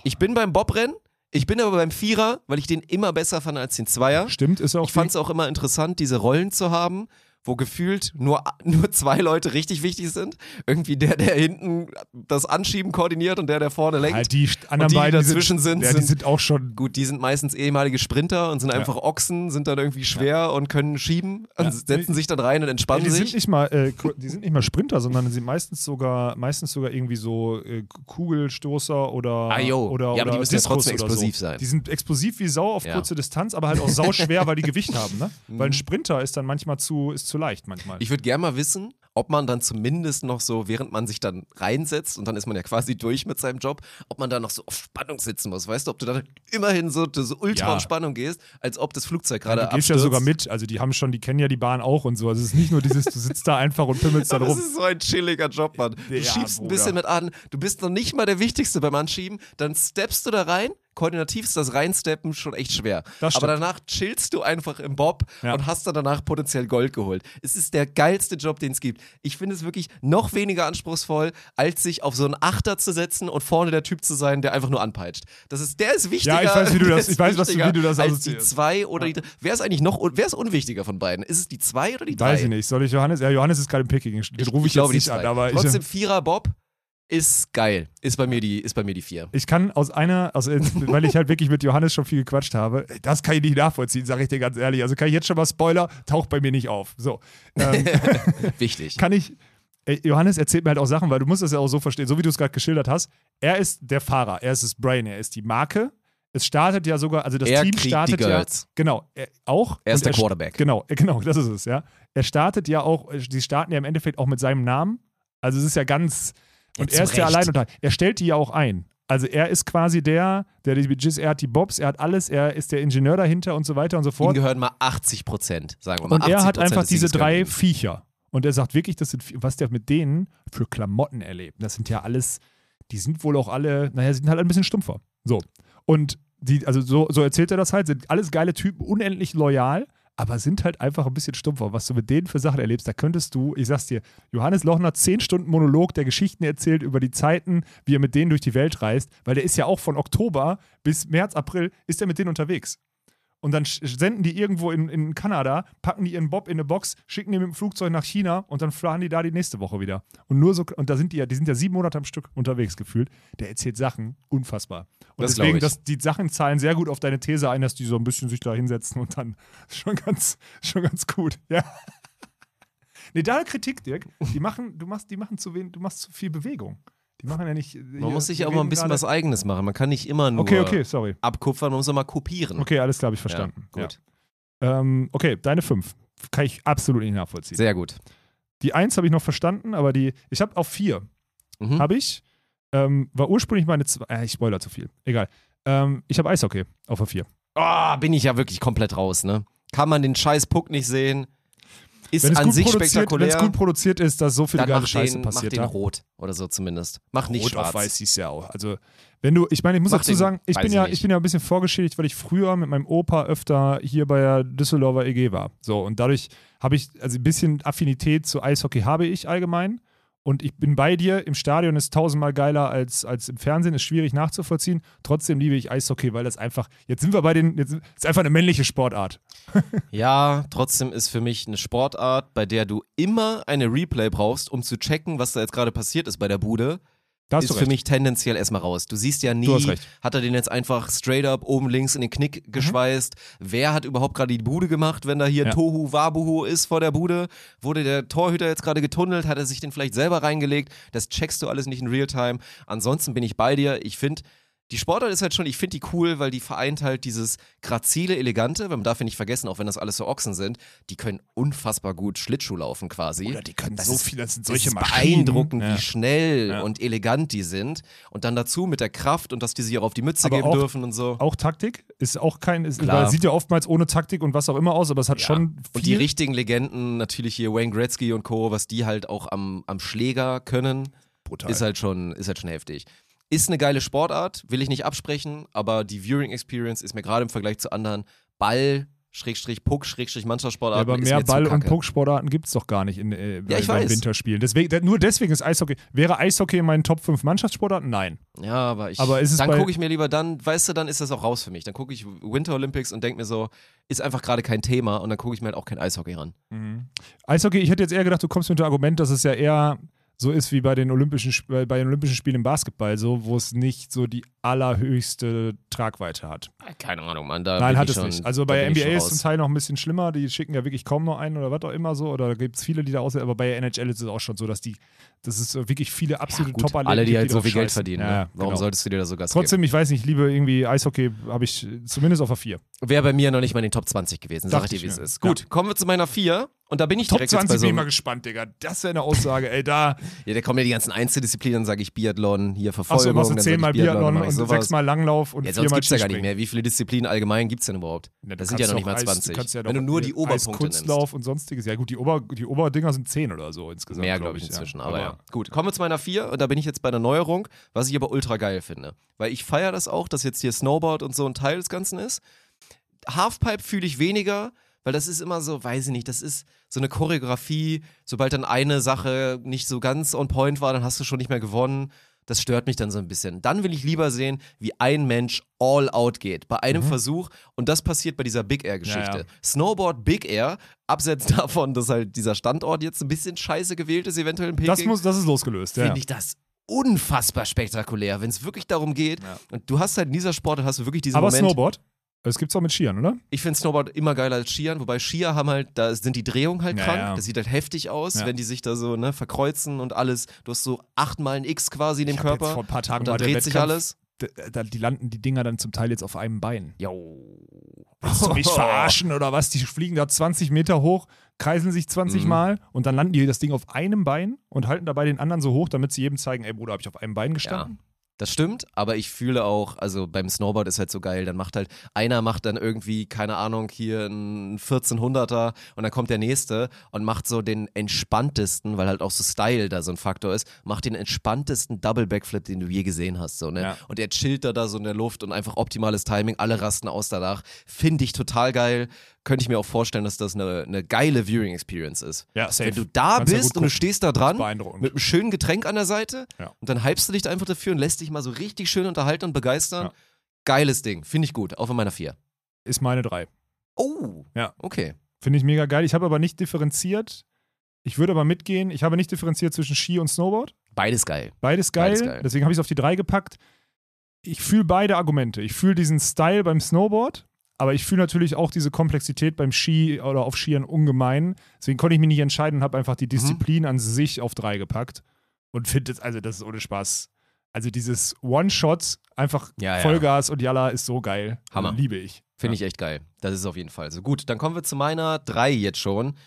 Ich bin beim Bobrennen, ich bin aber beim Vierer, weil ich den immer besser fand als den Zweier. Stimmt, ist auch Ich fand es auch immer interessant, diese Rollen zu haben, wo gefühlt nur, nur zwei Leute richtig wichtig sind. Irgendwie der, der hinten das Anschieben koordiniert und der, der vorne lenkt. halt die anderen die, die beiden dazwischen sind, ja, die sind- sind auch schon Gut, die sind meistens ehemalige Sprinter und sind Ja. einfach Ochsen, sind dann irgendwie schwer und können schieben und Ja. setzen sich dann rein und Ja, entspannen die sind sich. nicht mal, äh, die sind nicht mal Sprinter, sondern sind meistens sogar, meistens sogar irgendwie so äh, Kugelstoßer oder Ah, oder, Ja, aber die müssen ja trotzdem explosiv so. sein. Die sind explosiv wie Sau auf Ja. kurze Distanz, aber halt auch sauschwer, (laughs) weil die Gewicht haben, ne? Mhm. Weil ein Sprinter ist dann manchmal zu, ist zu leicht manchmal. Ich würde gerne mal wissen, ob man dann zumindest noch so, während man sich dann reinsetzt und dann ist man ja quasi durch mit seinem Job, ob man da noch so auf Spannung sitzen muss. Weißt du, ob du dann immerhin so, so ultra Ja. auf Spannung gehst, als ob das Flugzeug Ja, gerade du gehst ja abstürzt. sogar mit, also die haben schon, die kennen ja die Bahn auch und so. Also es ist nicht nur dieses, du sitzt da einfach und pimmelst (laughs) Aber rum. das ist so ein chilliger Job, Mann. Du Ja, schiebst ein Bruder. bisschen mit an, du bist noch nicht mal der Wichtigste beim Anschieben, dann steppst du da rein. Koordinativ ist das Reinsteppen schon echt schwer. Aber danach chillst du einfach im Bob Ja. und hast dann danach potenziell Gold geholt. Es ist der geilste Job, den es gibt. Ich finde es wirklich noch weniger anspruchsvoll, als sich auf so einen Achter zu setzen und vorne der Typ zu sein, der einfach nur anpeitscht. Das ist, der ist wichtiger. Ja, ich weiß, wie du (laughs) der das- ich weiß, was du- wie du das als die zwei oder die Wer ist eigentlich noch, wer ist unwichtiger von beiden? Ist es die zwei oder die drei? Weiß ich nicht. Soll ich Johannes? Ja, Johannes ist gerade im Picking. Den rufe ich, glaube, jetzt die nicht an, aber ich, Trotzdem Vierer Bob ist geil. Ist bei mir die, ist bei mir die vier. Ich kann aus einer, aus, (laughs) weil ich halt wirklich mit Johannes schon viel gequatscht habe, das kann ich nicht nachvollziehen, sage ich dir ganz ehrlich. Also kann ich jetzt schon mal Spoiler, taucht bei mir nicht auf. So. Ähm, (laughs) Wichtig. (laughs) kann ich, ey, Johannes erzählt mir halt auch Sachen, weil du musst das ja auch so verstehen, so wie du es gerade geschildert hast. Er ist der Fahrer, er ist das Brain, er ist die Marke. Es startet ja sogar, also das Er Team startet ja. Genau, er, auch. Er ist der st- Quarterback. Genau, äh, genau, das ist es, ja. Er startet ja auch, äh, die starten ja im Endeffekt auch mit seinem Namen. Also es ist ja ganz. Und Ja, er ist der Recht. Alleinunterhalter. Er stellt die ja auch ein. Also er ist quasi der, der die Budgets, er hat die Bobs, er hat alles, er ist der Ingenieur dahinter und so weiter und so Ihm fort. gehören mal 80 Prozent, sagen wir mal. Und er 80% hat einfach diese drei ihm. Viecher. Und er sagt wirklich, das sind, was der mit denen für Klamotten erlebt. Das sind ja alles, die sind wohl auch alle, naja, sie sind halt ein bisschen stumpfer. So. Und die, also so, so erzählt er das halt, sind alles geile Typen, unendlich loyal, aber sind halt einfach ein bisschen stumpfer. Was du mit denen für Sachen erlebst, da könntest du, ich sag's dir, Johannes Lochner, 10 Stunden Monolog, der Geschichten erzählt über die Zeiten, wie er mit denen durch die Welt reist, weil der ist ja auch von Oktober bis März, April, ist er mit denen unterwegs. Und dann senden die irgendwo in, in Kanada, packen die ihren Bob in eine Box, schicken die mit dem Flugzeug nach China und dann fahren die da die nächste Woche wieder. Und nur so, und da sind die ja, die sind ja sieben Monate am Stück unterwegs gefühlt. Der erzählt Sachen, unfassbar. Und Das deswegen, das, die Sachen zahlen sehr gut auf deine These ein, dass die so ein bisschen sich da hinsetzen und dann (laughs) schon ganz, schon ganz gut. Ja. (laughs) Nee, da Kritik, Dirk. Die (laughs) machen, du machst, die machen zu wenig, du machst zu viel Bewegung. Die machen ja nicht. Man muss sich auch mal ein bisschen was eigenes machen. Man kann nicht immer nur Okay, okay, sorry. abkupfern, man muss auch mal kopieren. Okay, alles klar, habe ich verstanden. Ja, gut. Ja. Ähm, okay, deine fünf. Kann ich absolut nicht nachvollziehen. Sehr gut. Die eins habe ich noch verstanden, aber die, ich habe auf vier, Mhm. habe ich, ähm, war ursprünglich meine zwei, äh, ich spoiler zu viel, egal. Ähm, ich habe Eishockey auf der vier. Oh, bin ich ja wirklich komplett raus, ne? Kann man den scheiß Puck nicht sehen? Ist an sich produziert, wenn spektakulär. es gut produziert ist, dass so viel geile mach Scheiße den, passiert. mach den rot oder so zumindest. Mach nicht Rot schwarz. auf weiß du ja auch. Also, wenn du, ich meine, ich muss Mach dazu den- sagen, ich bin, ja, nicht. ich bin ja ein bisschen vorgeschädigt, weil ich früher mit meinem Opa öfter hier bei der Düsseldorfer EG war. So, und dadurch habe ich, also ein bisschen Affinität zu Eishockey habe ich allgemein. Und ich bin bei dir, im Stadion ist tausendmal geiler als, als im Fernsehen, ist schwierig nachzuvollziehen. Trotzdem liebe ich Eishockey, weil das einfach, jetzt sind wir bei den, jetzt ist einfach eine männliche Sportart. (laughs) Ja, trotzdem ist für mich eine Sportart, bei der du immer eine Replay brauchst, um zu checken, was da jetzt gerade passiert ist bei der Bude. Da hast ist für recht. mich tendenziell erstmal raus. Du siehst ja nie, hat er den jetzt einfach straight up oben links in den Mhm. Knick geschweißt? Wer hat überhaupt gerade die Bude gemacht, wenn da hier Ja. Tohu Wabuhu ist vor der Bude? Wurde der Torhüter jetzt gerade getunnelt? Hat er sich den vielleicht selber reingelegt? Das checkst du alles nicht in Realtime. Ansonsten bin ich bei dir. Ich finde, die Sportart ist halt schon, ich finde die cool, weil die vereint halt dieses grazile, elegante, weil man darf ja nicht vergessen, auch wenn das alles so Ochsen sind, die können unfassbar gut Schlittschuh laufen quasi. Oder die können Das so ist- viel, das sind solche ist Maschinen. beeindruckend, Ja. wie schnell Ja. und elegant die sind. Und dann dazu mit der Kraft und dass die sich auch auf die Mütze Aber geben auch- dürfen und so. Auch Taktik ist auch kein, ist, sieht ja oftmals ohne Taktik und was auch immer aus, aber es hat Ja. schon viel. Und die richtigen Legenden, natürlich hier Wayne Gretzky und Co., was die halt auch am, am Schläger können, brutal. ist halt, schon, ist halt schon heftig. Ist eine geile Sportart, will ich nicht absprechen, aber die Viewing Experience ist mir gerade im Vergleich zu anderen Ball, Schrägstrich Puck, Schrägstrich ja, Mannschaftssportarten. aber ist mehr Ball- und. Pucksportarten gibt es doch gar nicht in, äh, bei, ich weiß. Winterspielen. Deswegen, nur deswegen ist Eishockey. Wäre Eishockey in meinen Top 5 Mannschaftssportarten? Nein. Ja, aber ich. Aber ist es dann gucke ich mir lieber dann, weißt du, dann ist das auch raus für mich. Dann gucke ich Winter Olympics und denke mir so, ist einfach gerade kein Thema und dann gucke ich mir halt auch kein Eishockey ran. Eishockey, ich hätte jetzt eher gedacht, du kommst mit dem Argument, dass es ja eher so ist wie bei den Olympischen, Sp- bei den Olympischen Spielen im Basketball, so, wo es nicht so die allerhöchste Tragweite hat. Keine Ahnung, Mann. Da Nein, hat es schon, nicht. Also bei NBA ist es zum. Teil noch ein bisschen schlimmer. Die schicken ja wirklich kaum noch einen oder was auch immer so. Oder da gibt es viele, die da aussehen. Aber bei NHL ist es auch schon so, dass die, das ist wirklich viele absolute Gut, Top-Athleten alle, die gibt, halt so viel Geld verdienen. Ja, ne? ja, Warum genau. solltest du dir da so Gas Trotzdem, ich weiß nicht, ich liebe irgendwie Eishockey, habe ich zumindest auf der 4. geben? Wäre bei mir noch nicht mal in den Top 20 gewesen, sag ich dir, wie es ist. Ja. Gut, kommen wir zu meiner 4 und da bin ich Top direkt jetzt 20 bei bin so ich mal gespannt, Digga. Das wäre eine Aussage, ey, da. Ja, da kommen ja die ganzen Einzeldisziplinen, dann sage ich Biathlon, hier Verfolgung, Achso, machst du zehnmal Biathlon ich und sechsmal Langlauf und Ja, sonst viermal gibt es ja gar nicht mehr. Wie viele Disziplinen allgemein gibt es denn überhaupt? Ja, du das sind ja noch nicht mal doch Eis- 20. kannst ja Wenn du nur die Oberpunkte nimmst. Eiskunstlauf und sonstiges. Ja gut, die, Ober, die Oberdinger sind 10 oder so insgesamt. Mehr, glaub glaube ich, inzwischen. Ja. Aber, ja. Gut, kommen wir zu meiner 4 und da bin ich jetzt bei der Neuerung, was ich aber ultra geil finde. Weil ich feiere das auch, dass jetzt hier Snowboard und so ein Teil des Ganzen ist. Halfpipe fühle ich weniger, weil das ist immer so, weiß ich nicht, das ist so eine Choreografie. Sobald dann eine Sache nicht so ganz on point war, dann hast du schon nicht mehr gewonnen. Das stört mich dann so ein bisschen. Dann will ich lieber sehen, wie ein Mensch all out geht bei einem Versuch. Und das passiert bei dieser Big Air-Geschichte. Mhm. Ja, ja. Snowboard Big Air, abseits (laughs) davon, dass halt dieser Standort jetzt ein bisschen scheiße gewählt ist, eventuell in Peking Das, muss, das ist losgelöst, ja. finde ich das unfassbar spektakulär, wenn es wirklich darum geht. Und du hast halt in dieser Sportart hast du wirklich diesen Aber Moment. Snowboard, das gibt's auch mit Skiern, oder? Ich finde Snowboard immer geiler als Skiern, wobei Skier haben halt, da sind die Drehungen halt Ja, krank. ja. Das sieht halt heftig aus, Ja. wenn die sich da so ne, verkreuzen und alles. Du hast so achtmal ein X quasi in dem Ich Körper. Jetzt vor ein paar Tagen und der dreht sich Wettkampf, alles. Da, da, die landen die Dinger dann zum Teil jetzt auf einem Bein. Jo. Willst du mich (laughs) verarschen oder was? Die fliegen da 20 Meter hoch, kreiseln sich 20 Mhm. Mal und dann landen die das Ding auf einem Bein und halten dabei den anderen so hoch, damit sie jedem zeigen, ey Bruder, habe ich auf einem Bein gestanden? Das stimmt, aber ich fühle auch, also beim Snowboard ist halt so geil, dann macht halt, einer macht dann irgendwie, keine Ahnung, hier ein 1400er und dann kommt der nächste und macht so den entspanntesten, weil halt auch so Style da so ein Faktor ist, macht den entspanntesten Double Backflip, den du je gesehen hast, so, ne? Ja. Und er chillt da, da so in der Luft und einfach optimales Timing, alle rasten aus danach. Finde ich total geil. Könnte ich mir auch vorstellen, dass das eine, eine geile Viewing Experience ist. Ja, safe. Wenn du da Kannst ja bist gut und du stehst da dran, mit einem schönen Getränk an der Seite Ja. und dann hypst du dich da einfach dafür und lässt dich mal so richtig schön unterhalten und begeistern. Ja. Geiles Ding, finde ich gut, auch in meiner vier. Ist meine drei. Oh, Ja. okay. Finde ich mega geil. Ich habe aber nicht differenziert. Ich würde aber mitgehen. Ich habe nicht differenziert zwischen Ski und Snowboard. Beides geil. Beides geil. Beides geil. Deswegen habe ich es auf die drei gepackt. Ich fühle beide Argumente. Ich fühle diesen Style beim Snowboard, aber ich fühle natürlich auch diese Komplexität beim Ski oder auf Skiern ungemein. Deswegen konnte ich mich nicht entscheiden und habe einfach Mhm. die Disziplin an sich auf drei gepackt. Und finde es, also das ist ohne Spaß. Also dieses One-Shot, einfach Ja, ja. Vollgas und Jalla ist so geil. Hammer. Liebe ich. Finde ich echt geil. Das ist auf jeden Fall so. Gut, dann kommen wir zu meiner drei jetzt schon.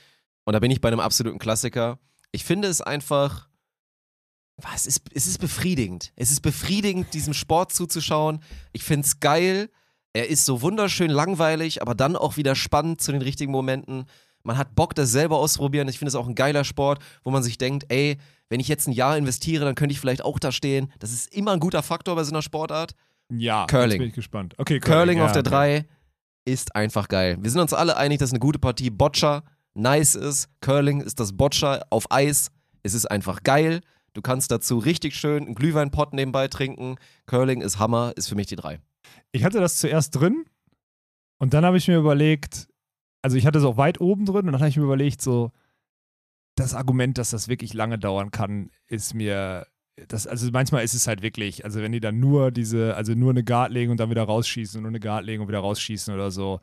Und da bin ich bei einem absoluten Klassiker. Ich finde es einfach. Was ist, es ist befriedigend. Es ist befriedigend, diesem Sport zuzuschauen. Ich finde es geil. Er ist so wunderschön langweilig, aber dann auch wieder spannend zu den richtigen Momenten. Man hat Bock, das selber auszuprobieren. Ich finde es auch ein geiler Sport, wo man sich denkt, ey, wenn ich jetzt ein Jahr investiere, dann könnte ich vielleicht auch da stehen. Das ist immer ein guter Faktor bei so einer Sportart. Ja, Curling. Jetzt bin ich gespannt. Okay, Curling ja, auf der okay. 3 ist einfach geil. Wir sind uns alle einig, dass eine gute Partie Boccia nice ist. Curling ist das Boccia auf Eis. Es ist einfach geil. Du kannst dazu richtig schön einen Glühweinpott nebenbei trinken. Curling ist Hammer, ist für mich die 3. Ich hatte das zuerst drin und dann habe ich mir überlegt, also ich hatte es auch weit oben drin und dann habe ich mir überlegt, so, das Argument, dass das wirklich lange dauern kann, ist mir, das, also manchmal ist es halt wirklich, also wenn die dann nur diese, also nur eine Guard legen und dann wieder rausschießen und nur eine Guard legen und wieder rausschießen oder so,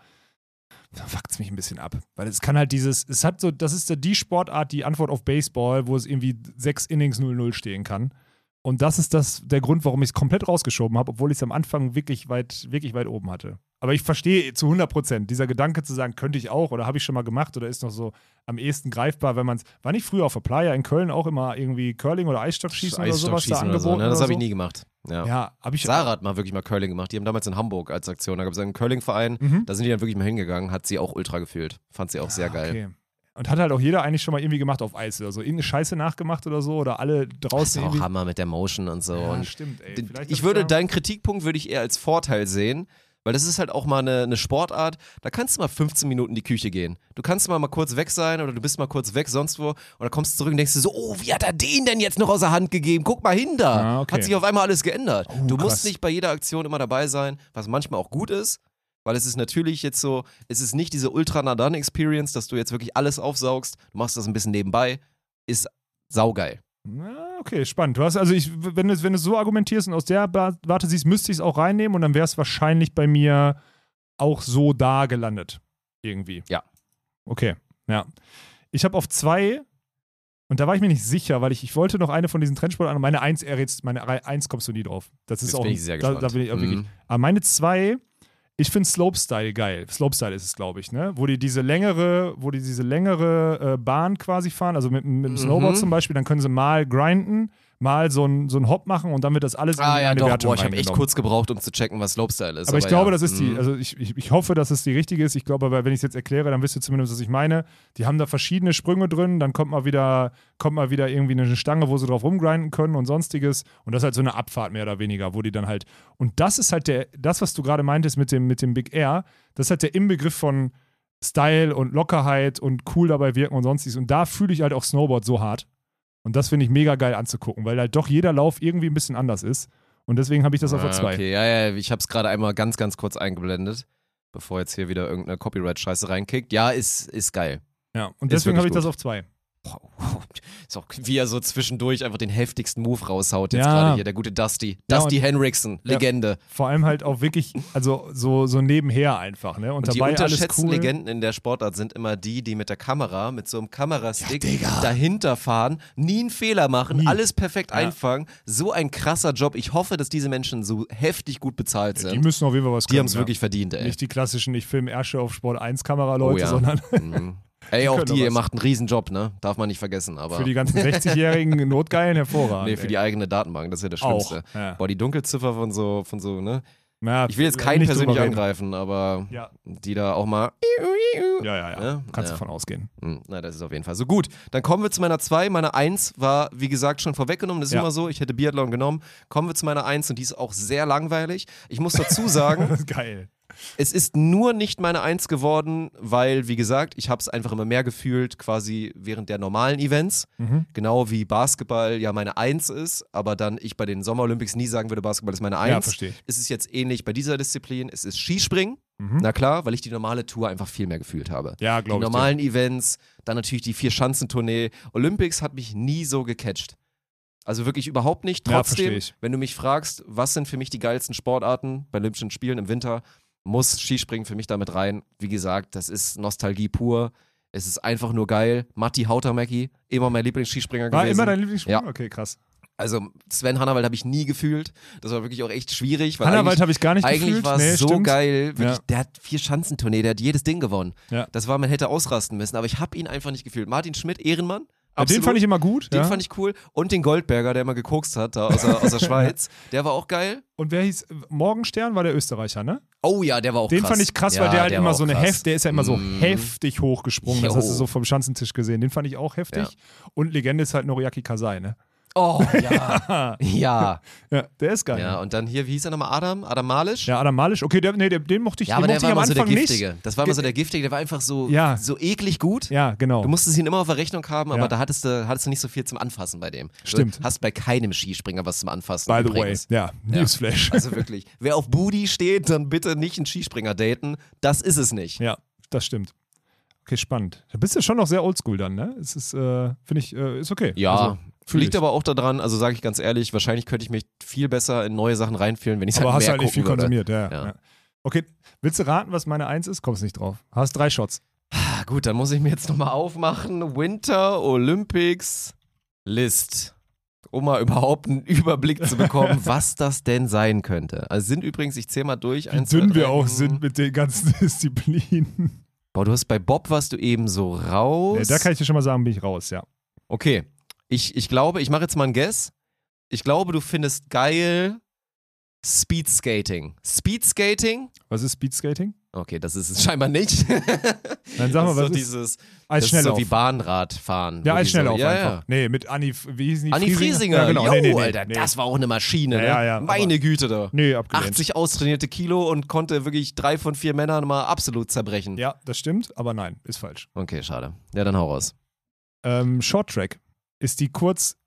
dann fuckt es mich ein bisschen ab. Weil es kann halt dieses, es hat so, das ist die Sportart, die Antwort auf Baseball, wo es irgendwie sechs Innings 0-0 stehen kann. Und das ist das, der Grund, warum ich es komplett rausgeschoben habe, obwohl ich es am Anfang wirklich weit, wirklich weit oben hatte. Aber ich verstehe zu 100 Prozent, dieser Gedanke zu sagen, könnte ich auch oder habe ich schon mal gemacht oder ist noch so am ehesten greifbar, wenn man es, war nicht früher auf der Playa in Köln auch immer irgendwie Curling oder Eisstockschießen oder sowas da angeboten? so, ne? Das habe ich nie gemacht. Ja. Ja, habe ich Sarah hat mal wirklich mal Curling gemacht. Die haben damals in Hamburg als Aktion. Da gab es einen Curling-Verein. Mhm. Da sind die dann wirklich mal hingegangen. Hat sie auch ultra gefühlt. Fand sie auch sehr geil. Ah, Okay. Und hat halt auch jeder eigentlich schon mal irgendwie gemacht auf Eis oder so. Irgendeine Scheiße nachgemacht oder so oder alle Das ist draußen auch. Hammer mit der Motion und so. Ja, und stimmt, ey. Vielleicht ich würde, deinen Kritikpunkt würde ich eher als Vorteil sehen, weil das ist halt auch mal eine, eine Sportart, da kannst du mal 15 Minuten in die Küche gehen. Du kannst mal, mal kurz weg sein oder du bist mal kurz weg, sonst wo, und dann kommst du zurück und denkst dir so, oh, wie hat er den denn jetzt noch aus der Hand gegeben? Guck mal hin da. Ah, okay. Hat sich auf einmal alles geändert. Oh, du musst krass. nicht bei jeder Aktion immer dabei sein, was manchmal auch gut ist. Weil es ist natürlich jetzt so, es ist nicht diese Ultra-Nadan-Experience, dass du jetzt wirklich alles aufsaugst. Du machst das ein bisschen nebenbei. Ist saugeil. Na, okay, spannend. Du hast also, ich, wenn du, wenn du so argumentierst und aus der Warte siehst, müsste ich es auch reinnehmen und dann wäre es wahrscheinlich bei mir auch so da gelandet. Irgendwie. Ja. Okay, ja. Ich habe auf zwei, und da war ich mir nicht sicher, weil ich, ich wollte noch eine von diesen Trendsportarten, meine Eins, errätst, meine Eins kommst du nie drauf. Das ist Jetzt auch. bin ich sehr da, gespannt. da bin ich auch wirklich. Mhm. Aber meine zwei, ich finde Slopestyle geil. Slopestyle ist es, glaube ich, ne? Wo die diese längere, wo die diese längere äh, Bahn quasi fahren, also mit, mit dem Snowboard Mhm. zum Beispiel, dann können sie mal grinden, mal so ein, so ein Hop machen und dann wird das alles Ah in ja, eine doch, Wertung boah, ich habe echt kurz gebraucht, um zu checken, was Slopestyle ist. Aber ich glaube, ja. das ist die, Mhm. also ich, ich, ich hoffe, dass es die richtige ist. Ich glaube aber, wenn ich es jetzt erkläre, dann wisst ihr zumindest, was ich meine. Die haben da verschiedene Sprünge drin, dann kommt mal wieder, kommt mal wieder irgendwie eine Stange, wo sie drauf rumgrinden können und sonstiges. Und das ist halt so eine Abfahrt mehr oder weniger, wo die dann halt. Und das ist halt der, das, was du gerade meintest mit dem, mit dem Big Air, das ist halt der Inbegriff von Style und Lockerheit und cool dabei wirken und sonstiges. Und da fühle ich halt auch Snowboard so hart. Und das finde ich mega geil anzugucken, weil halt doch jeder Lauf irgendwie ein bisschen anders ist. Und deswegen habe ich das auf der Ah, 2. Okay, ja, ja, ich habe es gerade einmal ganz, ganz kurz eingeblendet, bevor jetzt hier wieder irgendeine Copyright-Scheiße reinkickt. Ja, ist, ist geil. Ja, und Ist deswegen habe ich wirklich das auf 2. Auch, (laughs) wie er so zwischendurch einfach den heftigsten Move raushaut jetzt Ja. gerade hier, der gute Dusty. Ja, Dusty Henriksen, Ja. Legende. Vor allem halt auch wirklich, also so, so nebenher einfach, ne? Und, Und die unterschätzten cool. Legenden in der Sportart sind immer die, die mit der Kamera, mit so einem Kamerastick dahinter fahren, nie einen Fehler machen, Nie. alles perfekt Ja. einfangen. So ein krasser Job. Ich hoffe, dass diese Menschen so heftig gut bezahlt sind. Die müssen auf jeden Fall was Die haben es ja. wirklich verdient, ey. Nicht die klassischen, ich filme Ersche auf Sport 1 Kameraleute, Oh ja. sondern Mhm. (laughs) Ey, auch die, ihr macht einen Riesenjob, ne? Darf man nicht vergessen, aber. Für die ganzen 60-jährigen (laughs) Notgeilen hervorragend. nee, für die eigene Datenbank, das ist ja das Auch, Schlimmste. ja. Boah, die Dunkelziffer von so, von so, ne? Ja, Ich will jetzt keinen nicht persönlich angreifen, aber Ja. die da auch mal. Ja, ja, ja. Ja? Kannst du von ausgehen. Hm, Na, das ist auf jeden Fall so. Gut, dann kommen wir zu meiner 2. Meine 1 war, wie gesagt, schon vorweggenommen. Das ist immer so. Ich hätte Biathlon genommen. Kommen wir zu meiner 1 und die ist auch sehr langweilig. Ich muss dazu sagen, Das (laughs) ist geil. Es ist nur nicht meine 1 geworden, weil, wie gesagt, ich habe es einfach immer mehr gefühlt, quasi während der normalen Events. Mhm. Genau wie Basketball ja meine 1 ist, aber dann ich bei den Sommerolympics nie sagen würde, Basketball ist meine 1. Ja, verstehe ich. Es ist jetzt ähnlich bei dieser Disziplin. Es ist Skispringen. Mhm. Na klar, weil ich die normale Tour einfach viel mehr gefühlt habe. Ja, Die glaube ich. dir. normalen Events, dann natürlich die Vier-Schanzentournee. Olympics hat mich nie so gecatcht. Also wirklich überhaupt nicht. Ja, Trotzdem, ich. wenn du mich fragst, was sind für mich die geilsten Sportarten bei Olympischen Spielen im Winter, muss Skispringen für mich damit rein. Wie gesagt, das ist Nostalgie pur. Es ist einfach nur geil. Matti Hautamäki, immer mein Lieblingsskispringer War gewesen. immer dein Lieblingsspiel? Ja. Okay, krass. also Sven Hannawald habe ich nie gefühlt. Das war wirklich auch echt schwierig. Hannawald eigentlich- habe ich gar nicht eigentlich gefühlt. war es nee, so stimmt. geil. Wirklich, Ja. Der hat vier Schanzentournee, der hat jedes Ding gewonnen. Ja. Das war, man hätte ausrasten müssen, aber ich habe ihn einfach nicht gefühlt. Martin Schmidt, Ehrenmann. Ja, den fand ich immer gut. Den ja. fand ich cool. Und den Goldberger, der immer gekokst hat, da aus der, aus der (laughs) Schweiz. Der war auch geil. Und wer hieß Morgenstern war der Österreicher, ne? Oh ja, der war auch Den krass. fand ich krass, ja, weil der halt war immer so eine. Heft, der ist ja immer so Mm. heftig hochgesprungen. Das Jo. hast du so vom Schanzentisch gesehen. Den fand ich auch heftig. Und Legende ist halt Noriaki Kasai, ne? Oh (laughs) ja. ja. Ja, der ist geil. Ja, und dann hier, wie hieß er nochmal? Adam? Adam Malisch? Ja, Adam Malisch, okay, der, nee, der, den mochte ich, Ja, den aber der mochte war ich am immer so der Anfang Giftige. nicht. Das war immer so der Giftige, der war einfach so, Ja. so eklig gut. Ja, genau. Du musstest ihn immer auf der Rechnung haben, aber Ja. da hattest du, hattest du nicht so viel zum Anfassen bei dem. Stimmt. Du hast bei keinem Skispringer was zum Anfassen. By the übrigens. way, ja, Newsflash. Also wirklich. Wer auf Booty steht, dann bitte nicht einen Skispringer daten. Das ist es nicht. Ja, das stimmt. Okay, spannend. Da bist du schon noch sehr oldschool dann, ne? Es ist, äh, finde ich, äh, ist okay. Ja, Also, fühl liegt aber auch daran, also sage ich ganz ehrlich, wahrscheinlich könnte ich mich viel besser in neue Sachen reinfühlen, wenn ich Aber halt hast mehr halt nicht viel würde. konsumiert, ja, Ja. ja. Okay, willst du raten, was meine Eins ist? Kommst nicht drauf. Hast drei Shots. Ah, gut, dann muss ich mir jetzt nochmal aufmachen. Winter Olympics List. Um mal überhaupt einen Überblick zu bekommen, (laughs) was das denn sein könnte. Also sind übrigens, ich zähle mal durch. Wie eins, zwei, dünn wir auch hm. sind mit den ganzen (laughs) Disziplinen. Boah, du hast bei Bob warst du eben so raus. Nee, da kann ich dir schon mal sagen, bin ich raus, ja. Okay. Ich, ich glaube, ich mache jetzt mal einen Guess. Ich glaube, du findest geil Speed Skating. Speed Skating? Was ist Speedskating? Okay, das ist es (laughs) scheinbar nicht. Dann sag mal, was so ist dieses, das ist so Eisschnelllauf? wie ja, Bahnradfahren. die Eisschnelllauf so, ja, einfach. Ja. Nee, mit Anni, wie hießen die? Anni Friesinger, Ja, genau. Yo, nee, nee, nee, Alter, das war auch eine Maschine, ne? Ja, ja, aber- Meine Güte da. Nee, abgelehnt. 80 austrainierte Kilo und konnte wirklich drei von vier Männern mal absolut zerbrechen. Ja, das stimmt, aber nein, ist falsch. Okay, schade. Ja, dann hau raus. Ähm, Short Track ist die, kurz,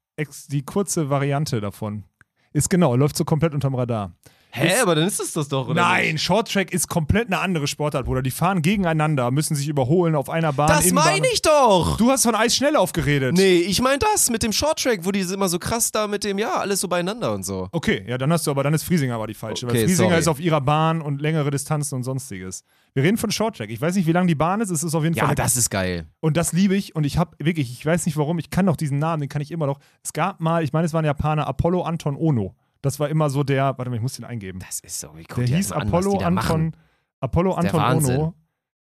die kurze Variante davon. Ist genau, läuft so komplett unterm Radar. Hä, aber dann ist es das doch, oder? Nein, nicht? Short Track ist komplett eine andere Sportart, Bruder. Die fahren gegeneinander, müssen sich überholen auf einer Bahn. Das in meine ich doch! Du hast von Eisschnelllauf geredet. Nee, ich meine das mit dem Shorttrack, wo die immer so krass da mit dem, ja, alles so beieinander und so. Okay, ja, dann hast du aber, dann ist Friesinger aber die falsche. Okay, weil Friesinger sorry. ist auf ihrer Bahn und längere Distanzen und sonstiges. Wir reden von Short Track. Ich weiß nicht, wie lang die Bahn ist. Es ist auf jeden Fall. Ja, das ist geil. Und das liebe ich und ich habe wirklich, ich weiß nicht warum, ich kann doch diesen Namen, den kann ich immer noch. Es gab mal, ich meine, es war ein Japaner, Apollo Anton Ono. Das war immer so der, warte mal, ich muss den eingeben. Das ist so, wie Der hieß Apollo Anton, Apollo Anton. Ono.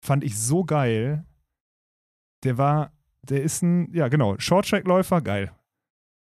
Fand ich so geil. Der war, der ist ein, ja genau, Shorttrack-Läufer, geil.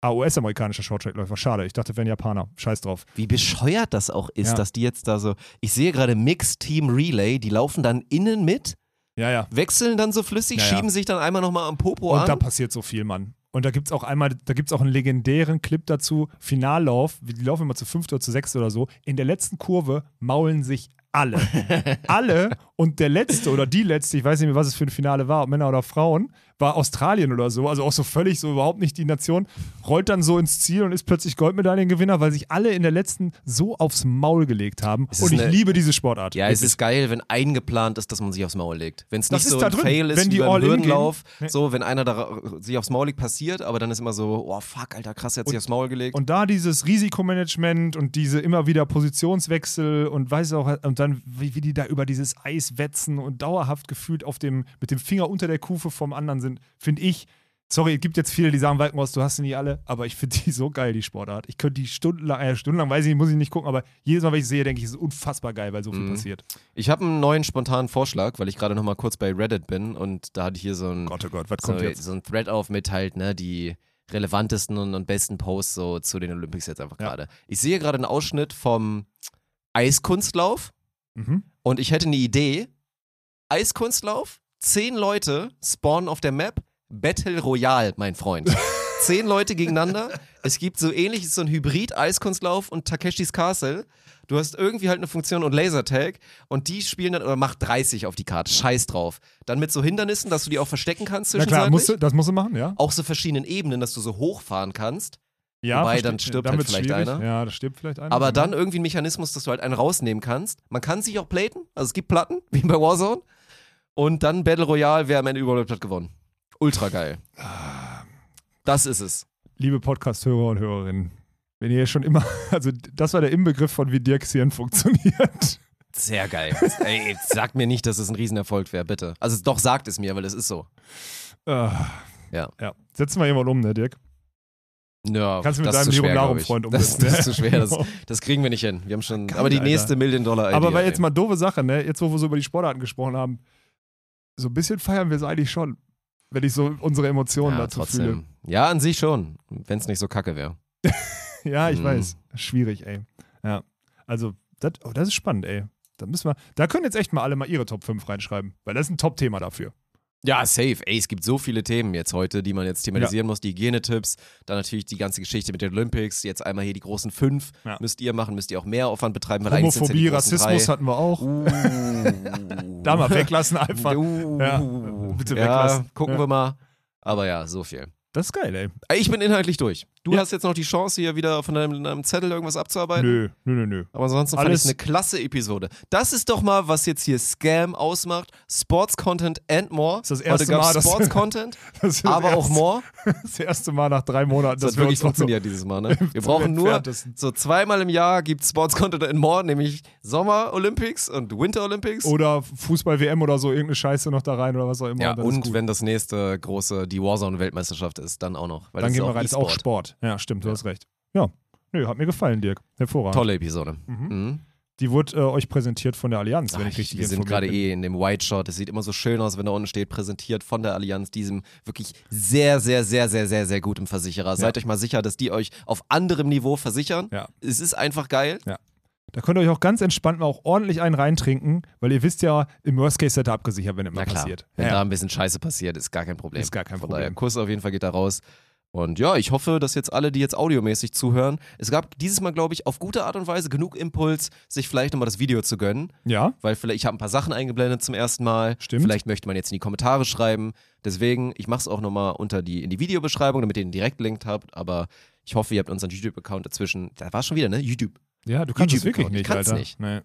Ah, US-amerikanischer Shorttrack-Läufer, schade. Ich dachte, wäre ein Japaner. Scheiß drauf. Wie bescheuert das auch ist, Ja. dass die jetzt da so. Ich sehe gerade Mixed Team Relay, die laufen dann innen mit, Ja, ja. wechseln dann so flüssig, schieben sich dann einmal nochmal am Popo Und da an. passiert so viel, Mann. Und da gibt es auch einmal, da gibt es auch einen legendären Clip dazu, Finallauf, die laufen immer zu fünft oder zu sechst oder so. In der letzten Kurve maulen sich alle. (laughs) alle. Und der letzte oder die letzte, ich weiß nicht mehr, was es für ein Finale war, ob Männer oder Frauen, war Australien oder so, also auch so völlig so überhaupt nicht die Nation, rollt dann so ins Ziel und ist plötzlich Goldmedaillengewinner, weil sich alle in der letzten so aufs Maul gelegt haben. Es Und ich eine- liebe diese Sportart. Ja, es ist geil, wenn eingeplant ist, dass man sich aufs Maul legt. Wenn es Das nicht ist so ein drin. Fail ist Wenn die all Hürdenlauf. Nee. so, wenn einer da sich aufs Maul legt, passiert, aber dann ist immer so, oh fuck, Alter, krass, er hat sich aufs Maul gelegt. Und da dieses Risikomanagement und diese immer wieder Positionswechsel und weiß auch, und dann, wie, wie die da über dieses Eis wetzen und dauerhaft gefühlt auf dem, mit dem Finger unter der Kufe vom anderen sind, finde ich Sorry, es gibt jetzt viele, die sagen, Walkenhorst, du hast sie nie alle, aber ich finde die so geil, die Sportart. Ich könnte die stundenlang, äh, stundenlang, weiß ich nicht, muss ich nicht gucken, aber jedes Mal, wenn ich sie sehe, denke ich, es ist unfassbar geil, weil so viel Mhm. passiert. Ich habe einen neuen spontanen Vorschlag, weil ich gerade noch mal kurz bei Reddit bin und da hatte ich hier so ein, Gott, oh Gott, was so, kommt jetzt? so ein Thread auf mit halt, ne, die relevantesten und, und besten Posts so zu den Olympics jetzt einfach Ja. gerade. Ich sehe gerade einen Ausschnitt vom Eiskunstlauf Mhm. und ich hätte eine Idee. Eiskunstlauf, zehn Leute spawnen auf der Map, Battle Royale, mein Freund. (laughs) zehn Leute gegeneinander. Es gibt so ähnlich so ein Hybrid-Eiskunstlauf und Takeshis Castle. Du hast irgendwie halt eine Funktion und Lasertag und die spielen dann, oder macht 30 auf die Karte, scheiß drauf. Dann mit so Hindernissen, dass du die auch verstecken kannst Na klar, musst du, das musst du machen, ja. auch so verschiedenen Ebenen, dass du so hochfahren kannst. Ja Wobei, dann stirbt dann halt vielleicht schwierig. einer. Ja, da stirbt vielleicht einer. Aber dann irgendwie ein Mechanismus, dass du halt einen rausnehmen kannst. Man kann sich auch platen, also es gibt Platten, (laughs) wie bei Warzone. Und dann Battle Royale, wer am Ende überlebt hat, gewonnen. Ultra geil. Das ist es. Liebe Podcast-Hörer und Hörerinnen, wenn ihr schon immer, (laughs) also das war der Inbegriff von wie Dirks Hirn funktioniert. Sehr geil. Ey, sag mir nicht, dass es ein Riesenerfolg wäre, bitte. Also doch, sagt es mir, weil es ist so. Ah. Ja. ja. Setzen wir jemand um, ne, Dirk? Ja, Kannst du mit das deinem ist zu schwer, Lirum ich. Freund das, umsetzen, das ja. ist zu schwer. Das, Genau. das kriegen wir nicht hin. Wir haben schon. Geil, aber die Alter. nächste Million-Dollar-Idee. Aber weil jetzt mal doofe Sache, ne? Jetzt, wo wir so über die Sportarten gesprochen haben, so ein bisschen feiern wir es eigentlich schon, wenn ich so unsere Emotionen ja, dazu trotzdem. Ja, an sich schon. Wenn es nicht so kacke wäre. fühle. (laughs) Ja, ich Mhm. weiß. Schwierig, ey. Ja. Also, das, oh, das ist spannend, ey. Da müssen wir, da können jetzt echt mal alle mal ihre Top 5 reinschreiben, weil das ist ein Top-Thema dafür. Ja, safe. Ey, es gibt so viele Themen jetzt heute, die man jetzt thematisieren muss. Die Hygienetipps, dann natürlich die ganze Geschichte mit den Olympics. Jetzt einmal hier die großen fünf Ja. müsst ihr machen, müsst ihr auch mehr Aufwand betreiben. Weil ja Homophobie, großen Rassismus drei. hatten wir auch. Uh. (laughs) Da mal weglassen einfach. Uh. Ja, bitte ja, weglassen. Gucken Ja. wir mal. Aber ja, so viel. Das ist geil. Ey, Ich bin inhaltlich durch. Du Ja. hast jetzt noch die Chance, hier wieder von deinem, deinem Zettel irgendwas abzuarbeiten. Nö, nö, nö, nö. Aber ansonsten fand ich Alles- es eine klasse Episode. Das ist doch mal, was jetzt hier Scam ausmacht. Sports Content and more. ist das erste Heute Mal, dass- Sports (laughs) Content, Das das aber auch erste- more. Das erste Mal nach drei Monaten, Das hat wirklich noch so funktioniert dieses Mal. Ne? (laughs) Wir brauchen nur so zweimal im Jahr gibt Sports Content and more, nämlich Sommer Olympics und Winter Olympics. Oder Fußball-WM oder so, irgendeine Scheiße noch da rein oder was auch immer. ja, und gut. wenn das nächste große die Warzone-Weltmeisterschaft ist, dann auch noch. Weil dann das gehen wir auch rein, ist auch. Sport. Ja, stimmt, du Ja. hast recht. Ja, nö, hat mir gefallen, Dirk. Hervorragend. Tolle Episode. Mhm. Mhm. Die wurde äh, euch präsentiert von der Allianz, wenn Ach, ich richtig wir sind gerade eh in dem White Shot. Es sieht immer so schön aus, wenn da unten steht, präsentiert von der Allianz, diesem wirklich sehr, sehr, sehr, sehr, sehr, sehr gutem Versicherer. Seid euch mal sicher, dass die euch auf anderem Niveau versichern. Ja. Es ist einfach geil. Da könnt ihr euch auch ganz entspannt mal auch ordentlich einen reintrinken, weil ihr wisst ja, im Worst Case seid ihr abgesichert, wenn immer passiert. wenn ja. da ein bisschen Scheiße passiert, ist gar kein Problem. Ist gar kein Von Problem. daher, Kuss auf jeden Fall geht da raus. Und ja, ich hoffe, dass jetzt alle, die jetzt audiomäßig zuhören, es gab dieses Mal, glaube ich, auf gute Art und Weise genug Impuls, sich vielleicht nochmal das Video zu gönnen. ja, Weil vielleicht, ich habe ein paar Sachen eingeblendet zum ersten Mal. Stimmt. Vielleicht möchte man jetzt in die Kommentare schreiben. Deswegen, ich mache es auch nochmal unter die, in die Videobeschreibung, damit ihr den direkt linkt habt. Aber ich hoffe, ihr habt unseren YouTube-Account dazwischen. Da war schon wieder, ne? YouTube. ja, du kannst es wirklich YouTube-Account. nicht, Ich kann's Alter. nicht. Nee.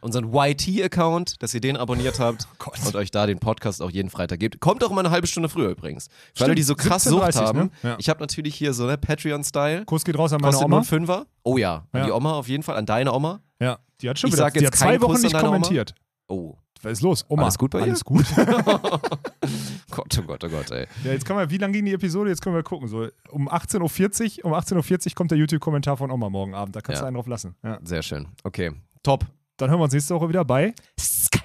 Unseren YT-Account, dass ihr den abonniert habt Oh und euch da den Podcast auch jeden Freitag gebt. Kommt auch immer eine halbe Stunde früher übrigens. Für alle, die so krass 17:30, Sucht haben. ne? Ja. Ich habe natürlich hier so, ne, Patreon-Style. Kuss geht raus an meine Kostet Oma. Fünfer. Oh ja, an Ja. die Oma auf jeden Fall, an deine Oma. Ja, die hat schon Ich wieder, sag die jetzt hat zwei Wochen Kuss nicht Oma. kommentiert. Oh, Was ist los? Oma. Alles gut bei ihr? Alles gut. (laughs) (laughs) Gott, oh Gott, oh Gott, ey. ja, jetzt kann man, wie lang ging die Episode? Jetzt können wir gucken. So, um 18.40 Uhr, um 18.40 Uhr kommt der YouTube-Kommentar von Oma morgen Abend. Da kannst Ja. du einen drauf lassen. Ja. Sehr schön. Okay, top. Dann hören wir uns nächste Woche wieder bei Ska.